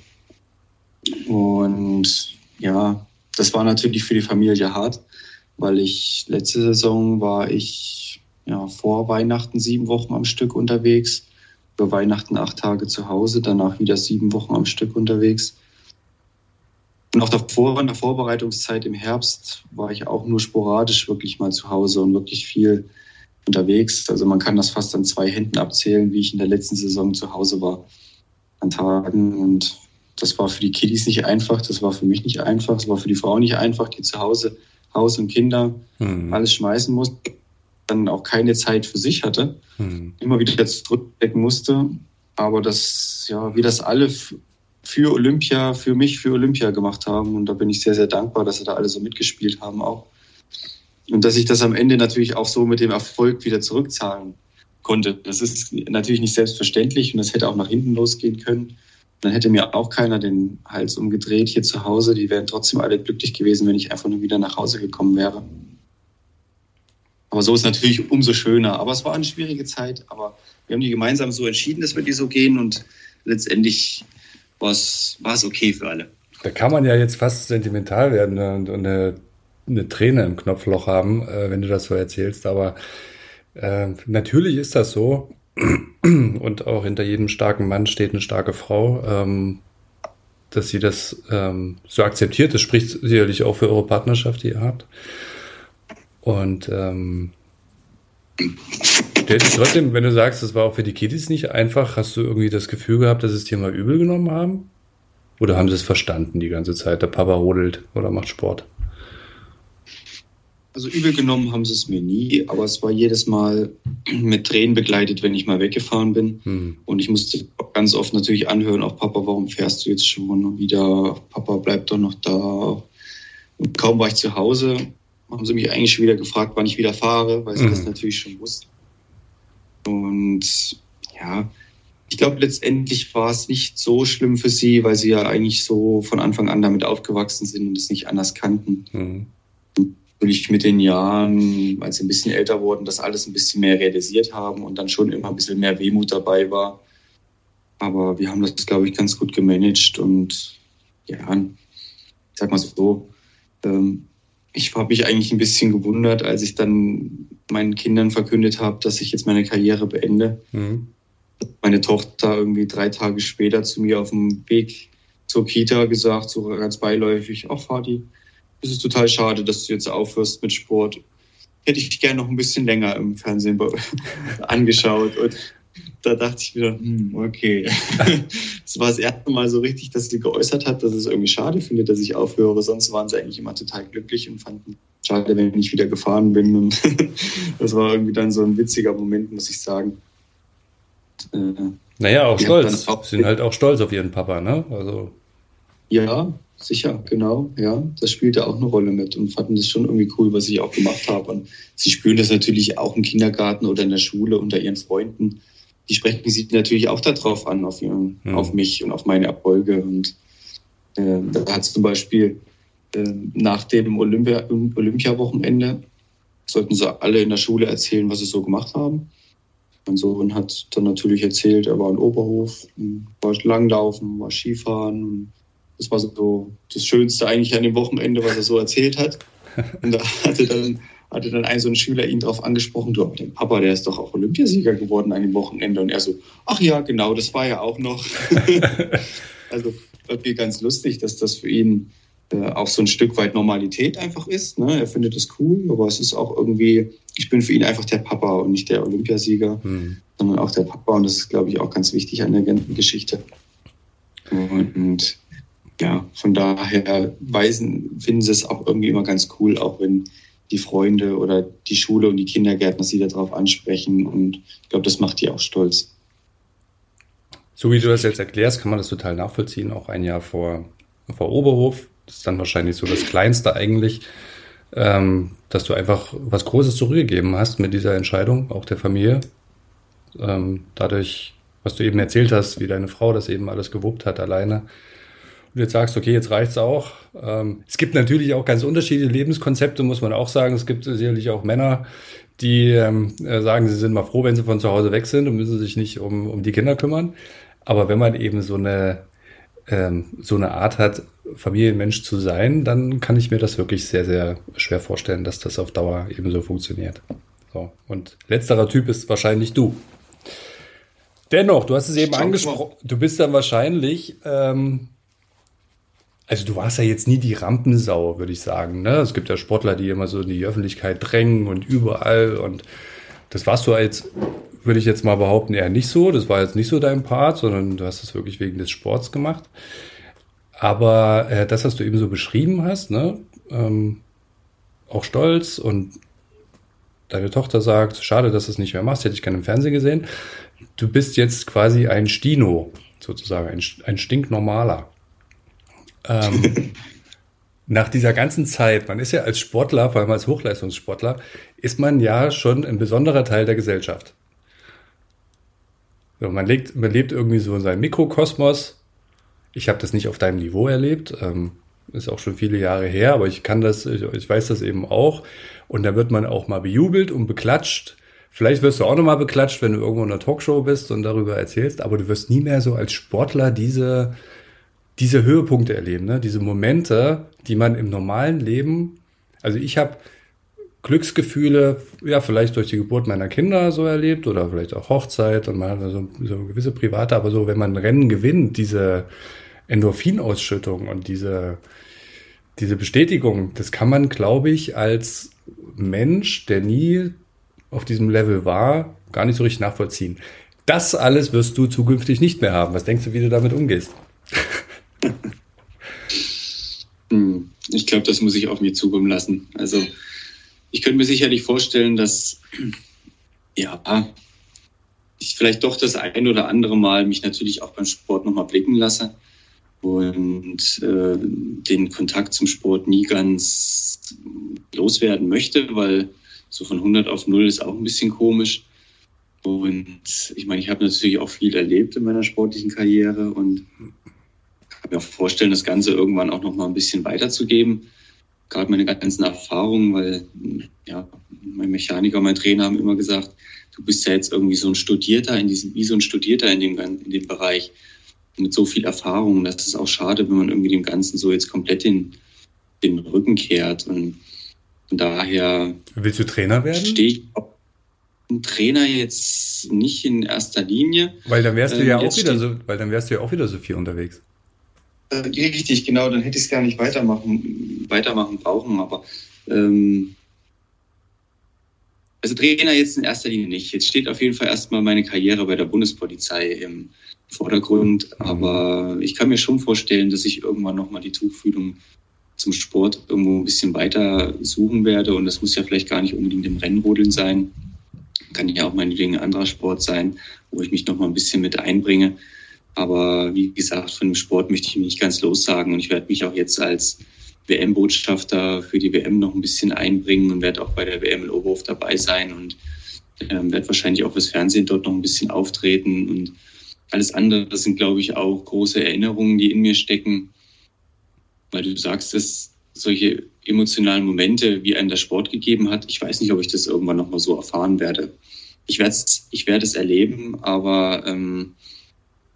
Und ja, das war natürlich für die Familie hart, weil ich letzte Saison war ich ja, vor Weihnachten sieben Wochen am Stück unterwegs, über Weihnachten acht Tage zu Hause, danach wieder sieben Wochen am Stück unterwegs. Und auch davor, in der Vorbereitungszeit im Herbst, war ich auch nur sporadisch wirklich mal zu Hause und wirklich viel unterwegs. Also man kann das fast an zwei Händen abzählen, wie ich in der letzten Saison zu Hause war an Tagen. Und das war für die Kiddies nicht einfach, das war für mich nicht einfach, das war für die Frau nicht einfach, die zu Hause Haus und Kinder mhm. alles schmeißen muss. dann auch keine Zeit für sich hatte, mhm. immer wieder zurückdecken musste. Aber das, ja, wie das alle für Olympia, für mich, für Olympia gemacht haben. Und da bin ich sehr, sehr dankbar, dass sie da alle so mitgespielt haben auch. Und dass ich das am Ende natürlich auch so mit dem Erfolg wieder zurückzahlen konnte. Das ist natürlich nicht selbstverständlich und das hätte auch nach hinten losgehen können. Dann hätte mir auch keiner den Hals umgedreht hier zu Hause. Die wären trotzdem alle glücklich gewesen, wenn ich einfach nur wieder nach Hause gekommen wäre. Aber so ist natürlich umso schöner. Aber es war eine schwierige Zeit. Aber wir haben die gemeinsam so entschieden, dass wir die so gehen und letztendlich war es okay für alle. Da kann man ja jetzt fast sentimental werden und eine, eine Träne im Knopfloch haben, äh, wenn du das so erzählst. Aber äh, natürlich ist das so. Und auch hinter jedem starken Mann steht eine starke Frau. Ähm, dass sie das ähm, so akzeptiert. Das spricht sicherlich auch für eure Partnerschaft, die ihr habt. Und ähm, stellt sich trotzdem, wenn du sagst, das war auch für die Kiddies nicht einfach, hast du irgendwie das Gefühl gehabt, dass es dir mal übel genommen haben? Oder haben sie es verstanden die ganze Zeit? Der Papa rodelt oder macht Sport? Also übel genommen haben sie es mir nie, aber es war jedes Mal mit Tränen begleitet, wenn ich mal weggefahren bin. Hm. Und ich musste ganz oft natürlich anhören, auch Papa, warum fährst du jetzt schon wieder? Papa, bleib doch noch da. Und kaum war ich zu Hause, haben sie mich eigentlich schon wieder gefragt, wann ich wieder fahre, weil sie hm. das natürlich schon wussten. Und ja, ich glaube, letztendlich war es nicht so schlimm für sie, weil sie ja eigentlich so von Anfang an damit aufgewachsen sind und es nicht anders kannten. Mhm natürlich mit den Jahren, als sie ein bisschen älter wurden, das alles ein bisschen mehr realisiert haben und dann schon immer ein bisschen mehr Wehmut dabei war. Aber wir haben das, glaube ich, ganz gut gemanagt und ja, ich sag mal so, ähm, ich habe mich eigentlich ein bisschen gewundert, als ich dann meinen Kindern verkündet habe, dass ich jetzt meine Karriere beende. Mhm. Meine Tochter irgendwie drei Tage später zu mir auf dem Weg zur Kita gesagt, so ganz beiläufig, ach Vati, es ist total schade, dass du jetzt aufhörst mit Sport. Hätte ich gerne noch ein bisschen länger im Fernsehen angeschaut. Und da dachte ich wieder, hm, okay. Das war das erste Mal so richtig, dass sie geäußert hat, dass es irgendwie schade findet, dass ich aufhöre. Sonst waren sie eigentlich immer total glücklich und fanden schade, wenn ich wieder gefahren bin. Und das war irgendwie dann so ein witziger Moment, muss ich sagen. Äh, naja, auch stolz. Auch sind halt auch stolz auf ihren Papa, ne? Also. Ja, sicher, genau, ja. Das spielte auch eine Rolle mit und fanden das schon irgendwie cool, was ich auch gemacht habe. Und sie spüren das natürlich auch im Kindergarten oder in der Schule unter ihren Freunden. Die sprechen sich natürlich auch darauf an, auf, ihren, mhm. auf mich und auf meine Erfolge. Und äh, da hat zum Beispiel äh, nach dem Olympia, Olympiawochenende sollten sie alle in der Schule erzählen, was sie so gemacht haben. Mein Sohn hat dann natürlich erzählt, er war in Oberhof, war Langlaufen, war Skifahren, das war so das Schönste eigentlich an dem Wochenende, was er so erzählt hat. Und da hatte dann, hatte dann ein so ein Schüler ihn darauf angesprochen, du, aber der Papa, der ist doch auch Olympiasieger geworden an dem Wochenende. Und er so, ach ja, genau, das war ja auch noch. also irgendwie ganz lustig, dass das für ihn äh, auch so ein Stück weit Normalität einfach ist. Ne? Er findet das cool, aber es ist auch irgendwie, ich bin für ihn einfach der Papa und nicht der Olympiasieger, mhm. sondern auch der Papa. Und das ist, glaube ich, auch ganz wichtig an der ganzen Geschichte. Und ja, von daher weisen, finden sie es auch irgendwie immer ganz cool, auch wenn die Freunde oder die Schule und die Kindergärtner sie darauf ansprechen. Und ich glaube, das macht die auch stolz. So wie du das jetzt erklärst, kann man das total nachvollziehen. Auch ein Jahr vor, vor Oberhof, das ist dann wahrscheinlich so das Kleinste eigentlich, ähm, dass du einfach was Großes zurückgegeben hast mit dieser Entscheidung, auch der Familie. Ähm, dadurch, was du eben erzählt hast, wie deine Frau das eben alles gewuppt hat alleine, und jetzt sagst, okay, jetzt reicht's auch. Ähm, es gibt natürlich auch ganz unterschiedliche Lebenskonzepte, muss man auch sagen. Es gibt sicherlich auch Männer, die ähm, äh, sagen, sie sind mal froh, wenn sie von zu Hause weg sind und müssen sich nicht um, um die Kinder kümmern. Aber wenn man eben so eine, ähm, so eine Art hat, Familienmensch zu sein, dann kann ich mir das wirklich sehr, sehr schwer vorstellen, dass das auf Dauer eben so funktioniert. So. Und letzterer Typ ist wahrscheinlich du. Dennoch, du hast es eben angesprochen, du bist dann wahrscheinlich ähm, also du warst ja jetzt nie die Rampensau, würde ich sagen. Ne? Es gibt ja Sportler, die immer so in die Öffentlichkeit drängen und überall. Und das warst du als, würde ich jetzt mal behaupten, eher nicht so. Das war jetzt nicht so dein Part, sondern du hast es wirklich wegen des Sports gemacht. Aber äh, das, was du eben so beschrieben hast, ne? Ähm, auch stolz und deine Tochter sagt, schade, dass du es nicht mehr machst, hätte ich gerne im Fernsehen gesehen. Du bist jetzt quasi ein Stino, sozusagen, ein, ein stinknormaler. Ähm, nach dieser ganzen Zeit, man ist ja als Sportler, vor allem als Hochleistungssportler, ist man ja schon ein besonderer Teil der Gesellschaft. So, man, lebt, man lebt irgendwie so in seinem Mikrokosmos. Ich habe das nicht auf deinem Niveau erlebt. Ähm, ist auch schon viele Jahre her, aber ich kann das, ich, ich weiß das eben auch. Und da wird man auch mal bejubelt und beklatscht. Vielleicht wirst du auch noch mal beklatscht, wenn du irgendwo in einer Talkshow bist und darüber erzählst, aber du wirst nie mehr so als Sportler diese, diese Höhepunkte erleben, ne? diese Momente, die man im normalen Leben, also ich habe Glücksgefühle, ja, vielleicht durch die Geburt meiner Kinder so erlebt oder vielleicht auch Hochzeit und man hat so, so gewisse private, aber so, wenn man Rennen gewinnt, diese Endorphinausschüttung und diese, diese Bestätigung, das kann man, glaube ich, als Mensch, der nie auf diesem Level war, gar nicht so richtig nachvollziehen. Das alles wirst du zukünftig nicht mehr haben. Was denkst du, wie du damit umgehst? Hm, ich glaube, das muss ich auf mir zukommen lassen. Also ich könnte mir sicherlich vorstellen, dass ja, ich vielleicht doch das ein oder andere Mal mich natürlich auch beim Sport nochmal blicken lasse und äh, den Kontakt zum Sport nie ganz loswerden möchte, weil so von 100 auf 0 ist auch ein bisschen komisch. Und ich meine, ich habe natürlich auch viel erlebt in meiner sportlichen Karriere und kann mir auch vorstellen, das Ganze irgendwann auch noch mal ein bisschen weiterzugeben. Gerade meine ganzen Erfahrungen, weil ja, mein Mechaniker, mein Trainer haben immer gesagt, du bist ja jetzt irgendwie so ein Studierter in diesem, wie so ein Studierter in dem, in dem Bereich mit so viel Erfahrung. Das ist auch schade, wenn man irgendwie dem Ganzen so jetzt komplett den, den Rücken kehrt. Und von daher. Willst du Trainer werden? Stehe ich ein Trainer jetzt nicht in erster Linie. Weil dann wärst du ja ähm, auch wieder so, weil dann wärst du ja auch wieder so viel unterwegs. Äh, richtig, genau, dann hätte ich es gar nicht weitermachen, weitermachen brauchen, aber ähm, also Trainer jetzt in erster Linie nicht. Jetzt steht auf jeden Fall erstmal meine Karriere bei der Bundespolizei im Vordergrund, mhm. aber ich kann mir schon vorstellen, dass ich irgendwann nochmal die Tuchfühlung zum Sport irgendwo ein bisschen weiter suchen werde und das muss ja vielleicht gar nicht unbedingt im Rennrodeln sein. Kann ja auch meinetwegen ein anderer Sport sein, wo ich mich nochmal ein bisschen mit einbringe. Aber wie gesagt, von dem Sport möchte ich mich nicht ganz lossagen und ich werde mich auch jetzt als WM-Botschafter für die WM noch ein bisschen einbringen und werde auch bei der WM in Oberhof dabei sein und ähm, werde wahrscheinlich auch fürs Fernsehen dort noch ein bisschen auftreten und alles andere sind, glaube ich, auch große Erinnerungen, die in mir stecken, weil du sagst, dass solche emotionalen Momente, wie einen der Sport gegeben hat, ich weiß nicht, ob ich das irgendwann noch mal so erfahren werde. Ich werde es ich erleben, aber ähm,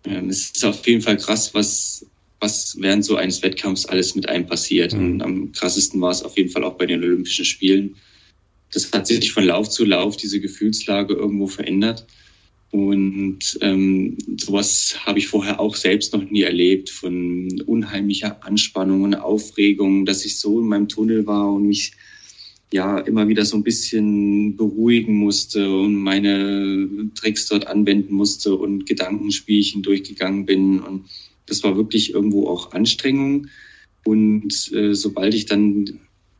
ähm, es ist auf jeden Fall krass, was, was während so eines Wettkampfs alles mit einem passiert. Mhm. Und am krassesten war es auf jeden Fall auch bei den Olympischen Spielen. Das hat sich von Lauf zu Lauf, diese Gefühlslage irgendwo verändert. Und ähm, sowas habe ich vorher auch selbst noch nie erlebt, von unheimlicher Anspannung und Aufregung, dass ich so in meinem Tunnel war und mich ja immer wieder so ein bisschen beruhigen musste und meine Tricks dort anwenden musste und Gedankenspielchen durchgegangen bin. Und das war wirklich irgendwo auch Anstrengung. Und äh, sobald ich dann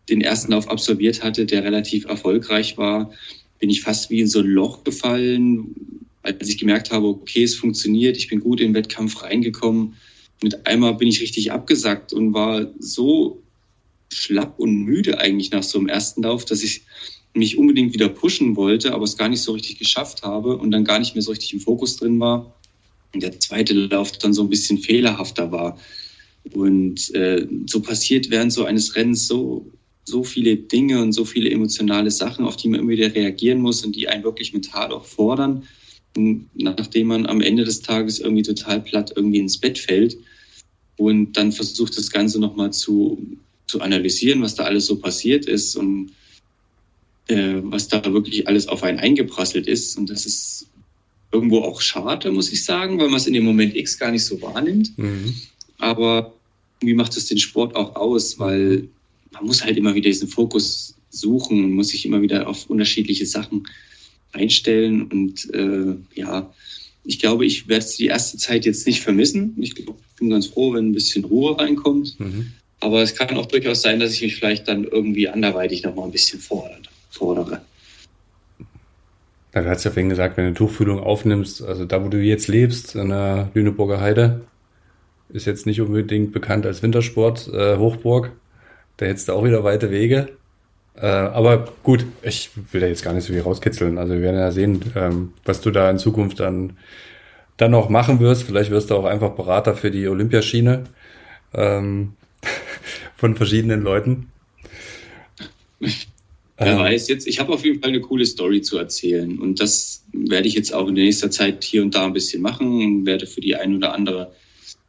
den ersten Lauf absolviert hatte, der relativ erfolgreich war, bin ich fast wie in so ein Loch gefallen, als ich gemerkt habe, okay, es funktioniert, ich bin gut in den Wettkampf reingekommen. Mit einmal bin ich richtig abgesackt und war so schlapp und müde eigentlich nach so einem ersten Lauf, dass ich mich unbedingt wieder pushen wollte, aber es gar nicht so richtig geschafft habe und dann gar nicht mehr so richtig im Fokus drin war. Und der zweite Lauf dann so ein bisschen fehlerhafter war. Und äh, so passiert während so eines Rennens so, so viele Dinge und so viele emotionale Sachen, auf die man immer wieder reagieren muss und die einen wirklich mental auch fordern nachdem man am Ende des Tages irgendwie total platt irgendwie ins Bett fällt und dann versucht das Ganze nochmal zu, zu analysieren, was da alles so passiert ist und äh, was da wirklich alles auf einen eingeprasselt ist. Und das ist irgendwo auch schade, muss ich sagen, weil man es in dem Moment X gar nicht so wahrnimmt. Mhm. Aber wie macht es den Sport auch aus? Weil man muss halt immer wieder diesen Fokus suchen, muss sich immer wieder auf unterschiedliche Sachen einstellen. Und äh, ja, ich glaube, ich werde die erste Zeit jetzt nicht vermissen. Ich bin ganz froh, wenn ein bisschen Ruhe reinkommt. Mhm. Aber es kann auch durchaus sein, dass ich mich vielleicht dann irgendwie anderweitig noch mal ein bisschen fordere. Du hast ja vorhin gesagt, wenn du Tuchfühlung aufnimmst, also da, wo du jetzt lebst, in der Lüneburger Heide, ist jetzt nicht unbedingt bekannt als Wintersport, äh, Hochburg. Da hättest du auch wieder weite Wege. Äh, aber gut, ich will da jetzt gar nicht so viel rauskitzeln. Also wir werden ja sehen, ähm, was du da in Zukunft dann, dann noch machen wirst. Vielleicht wirst du auch einfach Berater für die Olympiaschiene ähm, von verschiedenen Leuten. Wer ähm, weiß, jetzt, ich habe auf jeden Fall eine coole Story zu erzählen. Und das werde ich jetzt auch in der nächsten Zeit hier und da ein bisschen machen und werde für die ein oder andere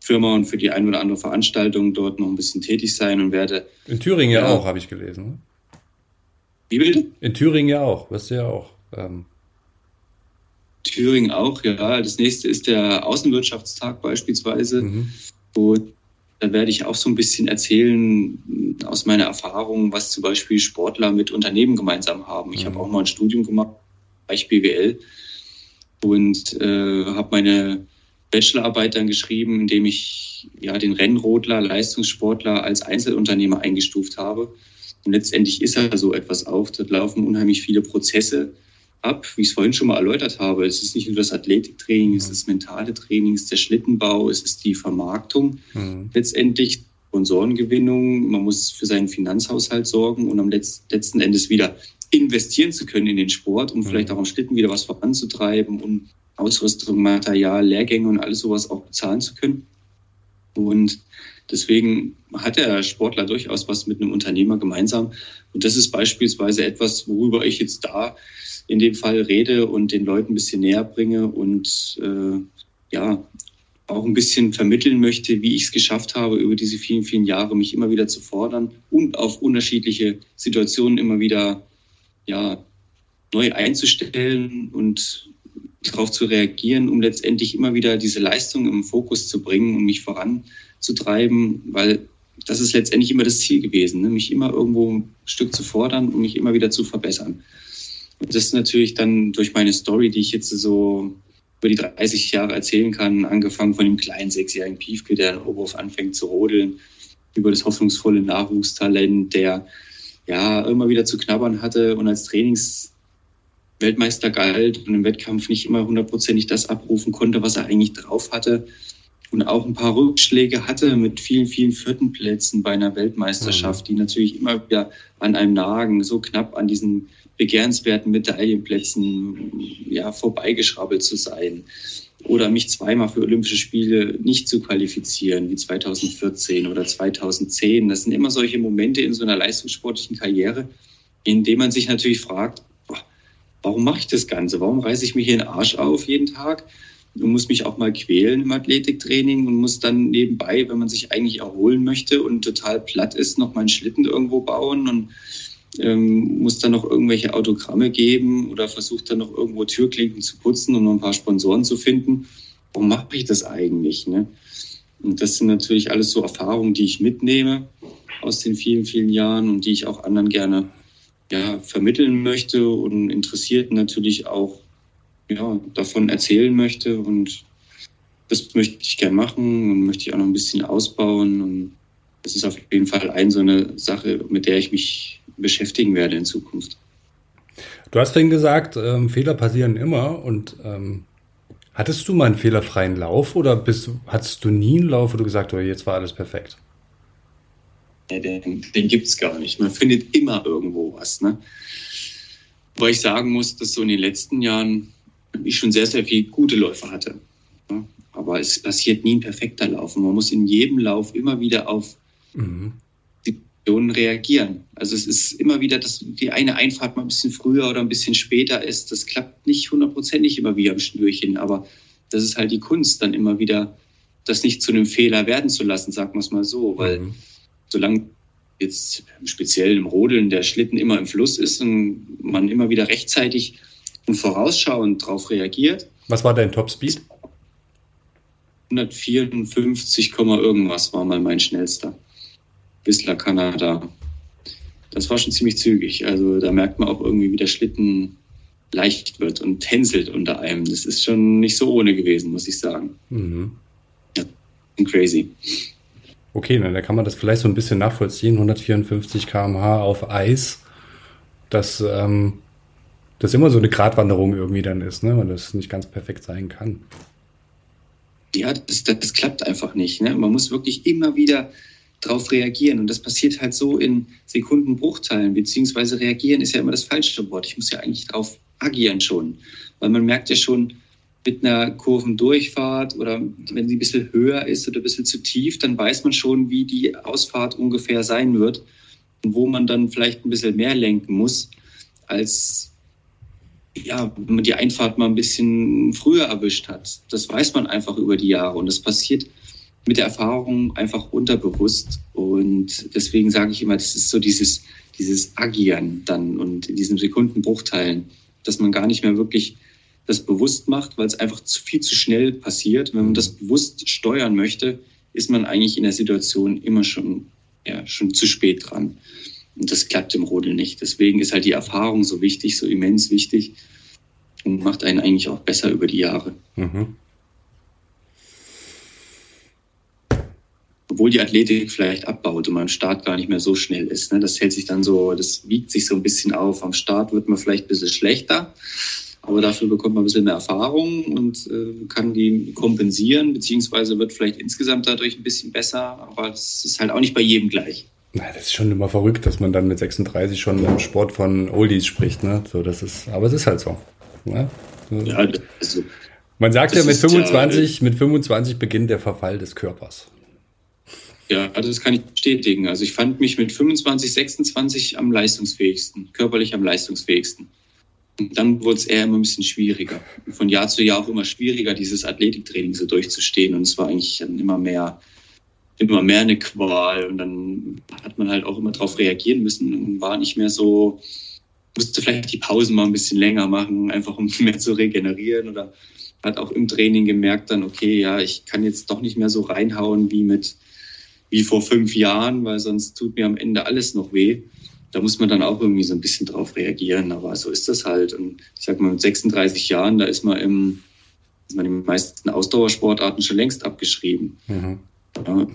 Firma und für die ein oder andere Veranstaltung dort noch ein bisschen tätig sein und werde. In Thüringen ja, ja auch, habe ich gelesen. Ne? Wie bitte? In Thüringen ja auch, wirst du ja auch. Ähm. Thüringen auch, ja. Das nächste ist der Außenwirtschaftstag beispielsweise. Mhm. Und da werde ich auch so ein bisschen erzählen aus meiner Erfahrung, was zum Beispiel Sportler mit Unternehmen gemeinsam haben. Ich mhm. habe auch mal ein Studium gemacht, Bereich BWL, und äh, habe meine Bachelorarbeit dann geschrieben, indem ich ja den Rennrodler, Leistungssportler als Einzelunternehmer eingestuft habe. Und letztendlich ist er so etwas auch. Dort laufen unheimlich viele Prozesse ab, wie ich es vorhin schon mal erläutert habe. Es ist nicht nur das Athletiktraining, es ist das mentale Training, es ist der Schlittenbau, es ist die Vermarktung. Mhm. Letztendlich Sponsorengewinnung, man muss für seinen Finanzhaushalt sorgen und am letzten Endes wieder investieren zu können in den Sport, um mhm. vielleicht auch am Schlitten wieder was voranzutreiben und Ausrüstung, Material, Lehrgänge und alles sowas auch bezahlen zu können. Und deswegen hat der Sportler durchaus was mit einem Unternehmer gemeinsam. Und das ist beispielsweise etwas, worüber ich jetzt da in dem Fall rede und den Leuten ein bisschen näher bringe und äh, ja, auch ein bisschen vermitteln möchte, wie ich es geschafft habe, über diese vielen, vielen Jahre mich immer wieder zu fordern und auf unterschiedliche Situationen immer wieder ja, neu einzustellen und darauf zu reagieren, um letztendlich immer wieder diese Leistung im Fokus zu bringen und mich voranzutreiben, weil das ist letztendlich immer das Ziel gewesen, ne? mich immer irgendwo ein Stück zu fordern und mich immer wieder zu verbessern. Und das ist natürlich dann durch meine Story, die ich jetzt so über die 30 Jahre erzählen kann, angefangen von dem kleinen sechsjährigen Piefke, der in Oberhof anfängt zu rodeln, über das hoffnungsvolle Nachwuchstalent, der ja immer wieder zu knabbern hatte und als Trainingsweltmeister galt und im Wettkampf nicht immer hundertprozentig das abrufen konnte, was er eigentlich drauf hatte und auch ein paar Rückschläge hatte mit vielen, vielen vierten Plätzen bei einer Weltmeisterschaft, mhm. die natürlich immer wieder an einem nagen, so knapp an diesen begehrenswerten Medaillenplätzen ja, vorbeigeschrabbelt zu sein. Oder mich zweimal für Olympische Spiele nicht zu qualifizieren, wie 2014 oder 2010. Das sind immer solche Momente in so einer leistungssportlichen Karriere, in denen man sich natürlich fragt, warum mache ich das Ganze? Warum reiße ich mir hier den Arsch auf jeden Tag? und muss mich auch mal quälen im Athletiktraining und muss dann nebenbei, wenn man sich eigentlich erholen möchte und total platt ist, noch mal einen Schlitten irgendwo bauen und ähm, muss dann noch irgendwelche Autogramme geben oder versucht dann noch irgendwo Türklinken zu putzen und noch ein paar Sponsoren zu finden. Warum mache ich das eigentlich? Ne? Und das sind natürlich alles so Erfahrungen, die ich mitnehme aus den vielen, vielen Jahren und die ich auch anderen gerne ja, vermitteln möchte und Interessierten natürlich auch ja, davon erzählen möchte. Und das möchte ich gerne machen und möchte ich auch noch ein bisschen ausbauen. Und das ist auf jeden Fall eine so eine Sache, mit der ich mich beschäftigen werde in Zukunft. Du hast vorhin gesagt, ähm, Fehler passieren immer. Und ähm, hattest du mal einen fehlerfreien Lauf oder bist, hattest du nie einen Lauf, wo du gesagt hast, oh, jetzt war alles perfekt? Ja, den, den gibt es gar nicht. Man findet immer irgendwo was. Ne? Weil ich sagen muss, dass so in den letzten Jahren ich schon sehr, sehr viele gute Läufe hatte. Aber es passiert nie ein perfekter Lauf. Und man muss in jedem Lauf immer wieder auf mhm. Situationen reagieren. Also es ist immer wieder, dass die eine Einfahrt mal ein bisschen früher oder ein bisschen später ist. Das klappt nicht hundertprozentig immer wie am Schnürchen. Aber das ist halt die Kunst, dann immer wieder das nicht zu einem Fehler werden zu lassen, sagen wir es mal so. Weil mhm. solange jetzt speziell im Rodeln der Schlitten immer im Fluss ist und man immer wieder rechtzeitig und vorausschauend darauf reagiert. Was war dein Topspeed? 154, irgendwas war mal mein schnellster. Whistler Kanada. Das war schon ziemlich zügig. Also da merkt man auch irgendwie, wie der Schlitten leicht wird und tänzelt unter einem. Das ist schon nicht so ohne gewesen, muss ich sagen. Mhm. Ja, crazy. Okay, dann kann man das vielleicht so ein bisschen nachvollziehen. 154 km/h auf Eis. Das ähm, das immer so eine Gratwanderung irgendwie dann ist, ne? Und das nicht ganz perfekt sein kann. Ja, das, das klappt einfach nicht. Ne? Man muss wirklich immer wieder darauf reagieren. Und das passiert halt so in Sekundenbruchteilen, beziehungsweise reagieren ist ja immer das falsche Wort. Ich muss ja eigentlich darauf agieren schon. Weil man merkt ja schon mit einer Kurvendurchfahrt oder wenn sie ein bisschen höher ist oder ein bisschen zu tief, dann weiß man schon, wie die Ausfahrt ungefähr sein wird und wo man dann vielleicht ein bisschen mehr lenken muss, als ja, wenn man die Einfahrt mal ein bisschen früher erwischt hat. Das weiß man einfach über die Jahre und das passiert mit der Erfahrung einfach unterbewusst. Und deswegen sage ich immer, das ist so dieses, dieses Agieren dann und in diesen Sekundenbruchteilen, dass man gar nicht mehr wirklich das bewusst macht, weil es einfach zu viel zu schnell passiert. Wenn man das bewusst steuern möchte, ist man eigentlich in der Situation immer schon, ja, schon zu spät dran. Und das klappt im Rodeln nicht. Deswegen ist halt die Erfahrung so wichtig, so immens wichtig und macht einen eigentlich auch besser über die Jahre. Mhm. Obwohl die Athletik vielleicht abbaut und man am Start gar nicht mehr so schnell ist. Ne? Das hält sich dann so, das wiegt sich so ein bisschen auf. Am Start wird man vielleicht ein bisschen schlechter, aber dafür bekommt man ein bisschen mehr Erfahrung und äh, kann die kompensieren, beziehungsweise wird vielleicht insgesamt dadurch ein bisschen besser, aber es ist halt auch nicht bei jedem gleich. Na, das ist schon immer verrückt, dass man dann mit 36 schon im Sport von Oldies spricht. Ne? So, das ist, aber es ist halt so. Ne? Ja, also, man sagt ja mit 25, ja, mit 25 beginnt der Verfall des Körpers. Ja, das kann ich bestätigen. Also ich fand mich mit 25, 26 am leistungsfähigsten, körperlich am leistungsfähigsten. Und dann wurde es eher immer ein bisschen schwieriger. Von Jahr zu Jahr auch immer schwieriger, dieses Athletiktraining so durchzustehen. Und es war eigentlich dann immer mehr, immer mehr eine Qual. Und dann hat man halt auch immer darauf reagieren müssen und war nicht mehr so, musste vielleicht die Pausen mal ein bisschen länger machen, einfach um mehr zu regenerieren oder hat auch im Training gemerkt dann, okay, ja, ich kann jetzt doch nicht mehr so reinhauen wie mit wie vor fünf Jahren, weil sonst tut mir am Ende alles noch weh. Da muss man dann auch irgendwie so ein bisschen drauf reagieren. Aber so ist das halt. Und ich sag mal, mit 36 Jahren, da ist man im, ist man die meisten Ausdauersportarten schon längst abgeschrieben. Mhm. Ja,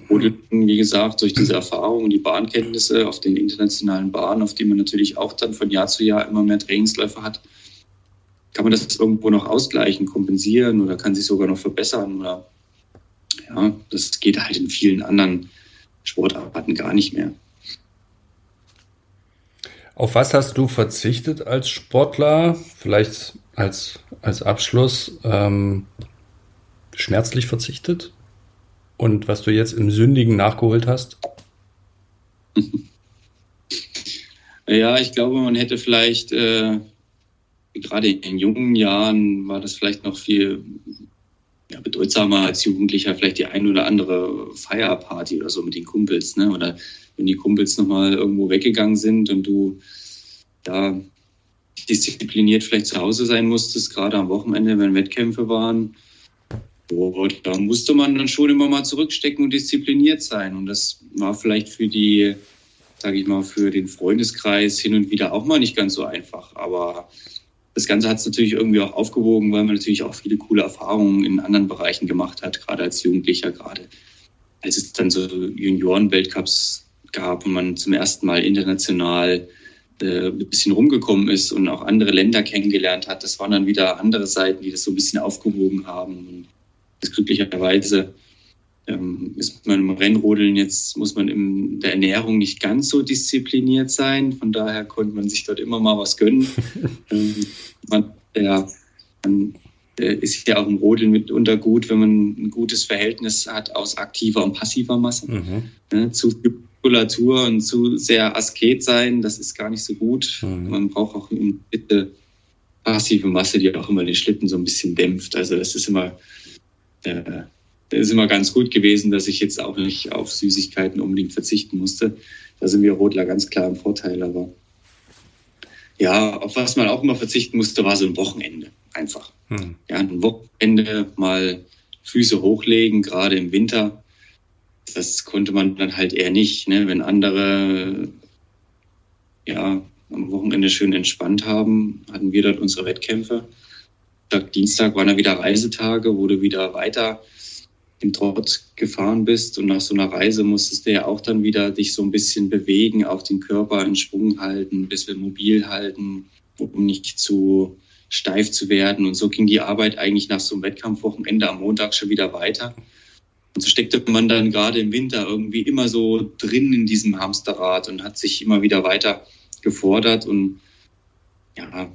wie gesagt, durch diese Erfahrung und die Bahnkenntnisse auf den internationalen Bahnen, auf die man natürlich auch dann von Jahr zu Jahr immer mehr Trainingsläufe hat, kann man das irgendwo noch ausgleichen, kompensieren oder kann sich sogar noch verbessern. Oder ja, das geht halt in vielen anderen Sportarten gar nicht mehr. Auf was hast du verzichtet als Sportler? Vielleicht als, als Abschluss ähm, schmerzlich verzichtet? Und was du jetzt im Sündigen nachgeholt hast? ja, ich glaube, man hätte vielleicht, äh, gerade in jungen Jahren war das vielleicht noch viel ja, bedeutsamer als Jugendlicher vielleicht die ein oder andere Feierparty oder so mit den Kumpels, ne? Oder wenn die Kumpels nochmal irgendwo weggegangen sind und du da diszipliniert vielleicht zu Hause sein musstest, gerade am Wochenende, wenn Wettkämpfe waren, da musste man dann schon immer mal zurückstecken und diszipliniert sein. Und das war vielleicht für die, sage ich mal, für den Freundeskreis hin und wieder auch mal nicht ganz so einfach. Aber das Ganze hat es natürlich irgendwie auch aufgewogen, weil man natürlich auch viele coole Erfahrungen in anderen Bereichen gemacht hat, gerade als Jugendlicher, gerade als es dann so Junioren-Weltcups gab und man zum ersten Mal international äh, ein bisschen rumgekommen ist und auch andere Länder kennengelernt hat. Das waren dann wieder andere Seiten, die das so ein bisschen aufgewogen haben. Und das glücklicherweise ähm, ist man im Rennrodeln jetzt, muss man in der Ernährung nicht ganz so diszipliniert sein. Von daher konnte man sich dort immer mal was gönnen. ähm, man, ja, man äh, ist ja auch im Rodeln mitunter gut, wenn man ein gutes Verhältnis hat aus aktiver und passiver Masse. Mhm. Ne, zu viel Muskulatur und zu sehr Asket sein, das ist gar nicht so gut. Mhm. Man braucht auch eine bitte passive Masse, die auch immer den Schlitten so ein bisschen dämpft. Also das ist immer äh, ist immer ganz gut gewesen, dass ich jetzt auch nicht auf Süßigkeiten unbedingt verzichten musste. Da sind wir Rotler ganz klar im Vorteil, aber ja, auf was man auch immer verzichten musste, war so ein Wochenende einfach. Hm. Ja, ein Wochenende mal Füße hochlegen, gerade im Winter. Das konnte man dann halt eher nicht, ne? wenn andere ja am Wochenende schön entspannt haben, hatten wir dort unsere Wettkämpfe. Dienstag waren dann wieder Reisetage, wurde wieder weiter im Trott gefahren bist und nach so einer Reise musstest du ja auch dann wieder dich so ein bisschen bewegen, auch den Körper in Schwung halten, ein bisschen mobil halten, um nicht zu steif zu werden. Und so ging die Arbeit eigentlich nach so einem Wettkampfwochenende am Montag schon wieder weiter. Und so steckte man dann gerade im Winter irgendwie immer so drin in diesem Hamsterrad und hat sich immer wieder weiter gefordert. Und ja,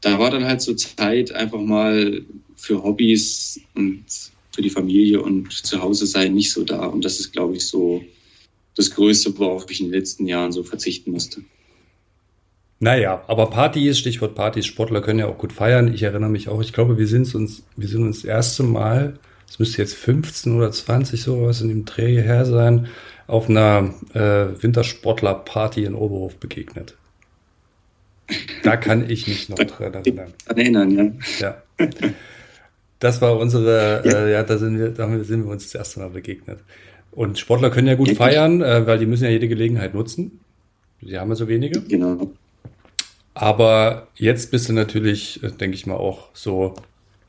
da war dann halt so Zeit einfach mal für Hobbys und für die Familie und zu Hause sein nicht so da. Und das ist, glaube ich, so das Größte, worauf ich in den letzten Jahren so verzichten musste. Naja, aber Partys, Stichwort Partys, Sportler können ja auch gut feiern. Ich erinnere mich auch, ich glaube, wir sind uns, wir sind uns das erste Mal, es müsste jetzt 15 oder 20 sowas in dem Dreh her sein, auf einer äh, Wintersportler-Party in Oberhof begegnet. Da kann ich mich noch dran erinnern. Erinnern, ja. Ja. Das war unsere, ja, äh, ja da, sind wir, da sind wir uns das erste Mal begegnet. Und Sportler können ja gut feiern, äh, weil die müssen ja jede Gelegenheit nutzen. Sie haben ja so wenige. Genau. Aber jetzt bist du natürlich, äh, denke ich mal, auch so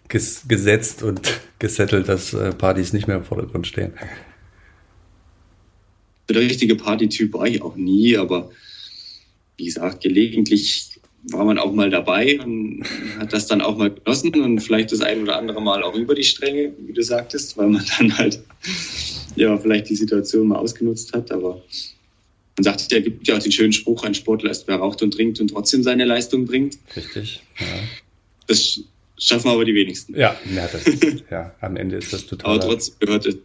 ges gesetzt und gesettelt, dass äh, Partys nicht mehr im Vordergrund stehen. Der richtige Partytyp war ich auch nie, aber wie gesagt, gelegentlich war man auch mal dabei und hat das dann auch mal genossen und vielleicht das ein oder andere Mal auch über die Stränge, wie du sagtest, weil man dann halt ja vielleicht die Situation mal ausgenutzt hat. Aber man sagt, der gibt ja auch den schönen Spruch, ein Sportler ist, wer raucht und trinkt und trotzdem seine Leistung bringt. Richtig. Ja. Das schaffen aber die wenigsten. Ja, ja, das ist, ja am Ende ist das total. Aber trotzdem gehört es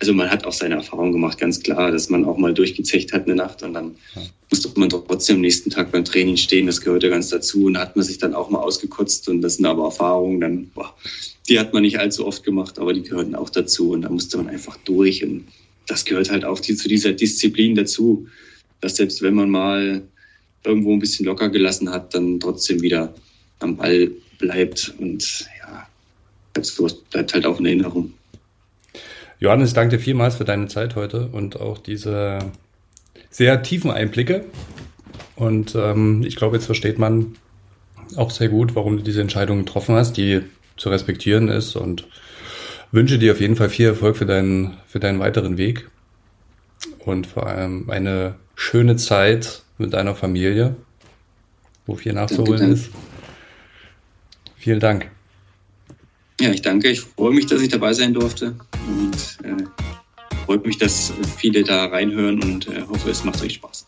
also man hat auch seine Erfahrung gemacht, ganz klar, dass man auch mal durchgezecht hat eine Nacht und dann ja. musste man trotzdem am nächsten Tag beim Training stehen. Das gehörte ganz dazu und da hat man sich dann auch mal ausgekotzt und das sind aber Erfahrungen, dann, boah, die hat man nicht allzu oft gemacht, aber die gehörten auch dazu und da musste man einfach durch und das gehört halt auch zu dieser Disziplin dazu, dass selbst wenn man mal irgendwo ein bisschen locker gelassen hat, dann trotzdem wieder am Ball bleibt und ja, sowas bleibt halt auch in Erinnerung. Johannes, danke dir vielmals für deine Zeit heute und auch diese sehr tiefen Einblicke. Und ähm, ich glaube, jetzt versteht man auch sehr gut, warum du diese Entscheidung getroffen hast, die zu respektieren ist und wünsche dir auf jeden Fall viel Erfolg für deinen, für deinen weiteren Weg und vor allem eine schöne Zeit mit deiner Familie, wo viel nachzuholen ist. Vielen Dank. Ja, ich danke. Ich freue mich, dass ich dabei sein durfte und äh, freut mich, dass viele da reinhören und äh, hoffe, es macht euch Spaß.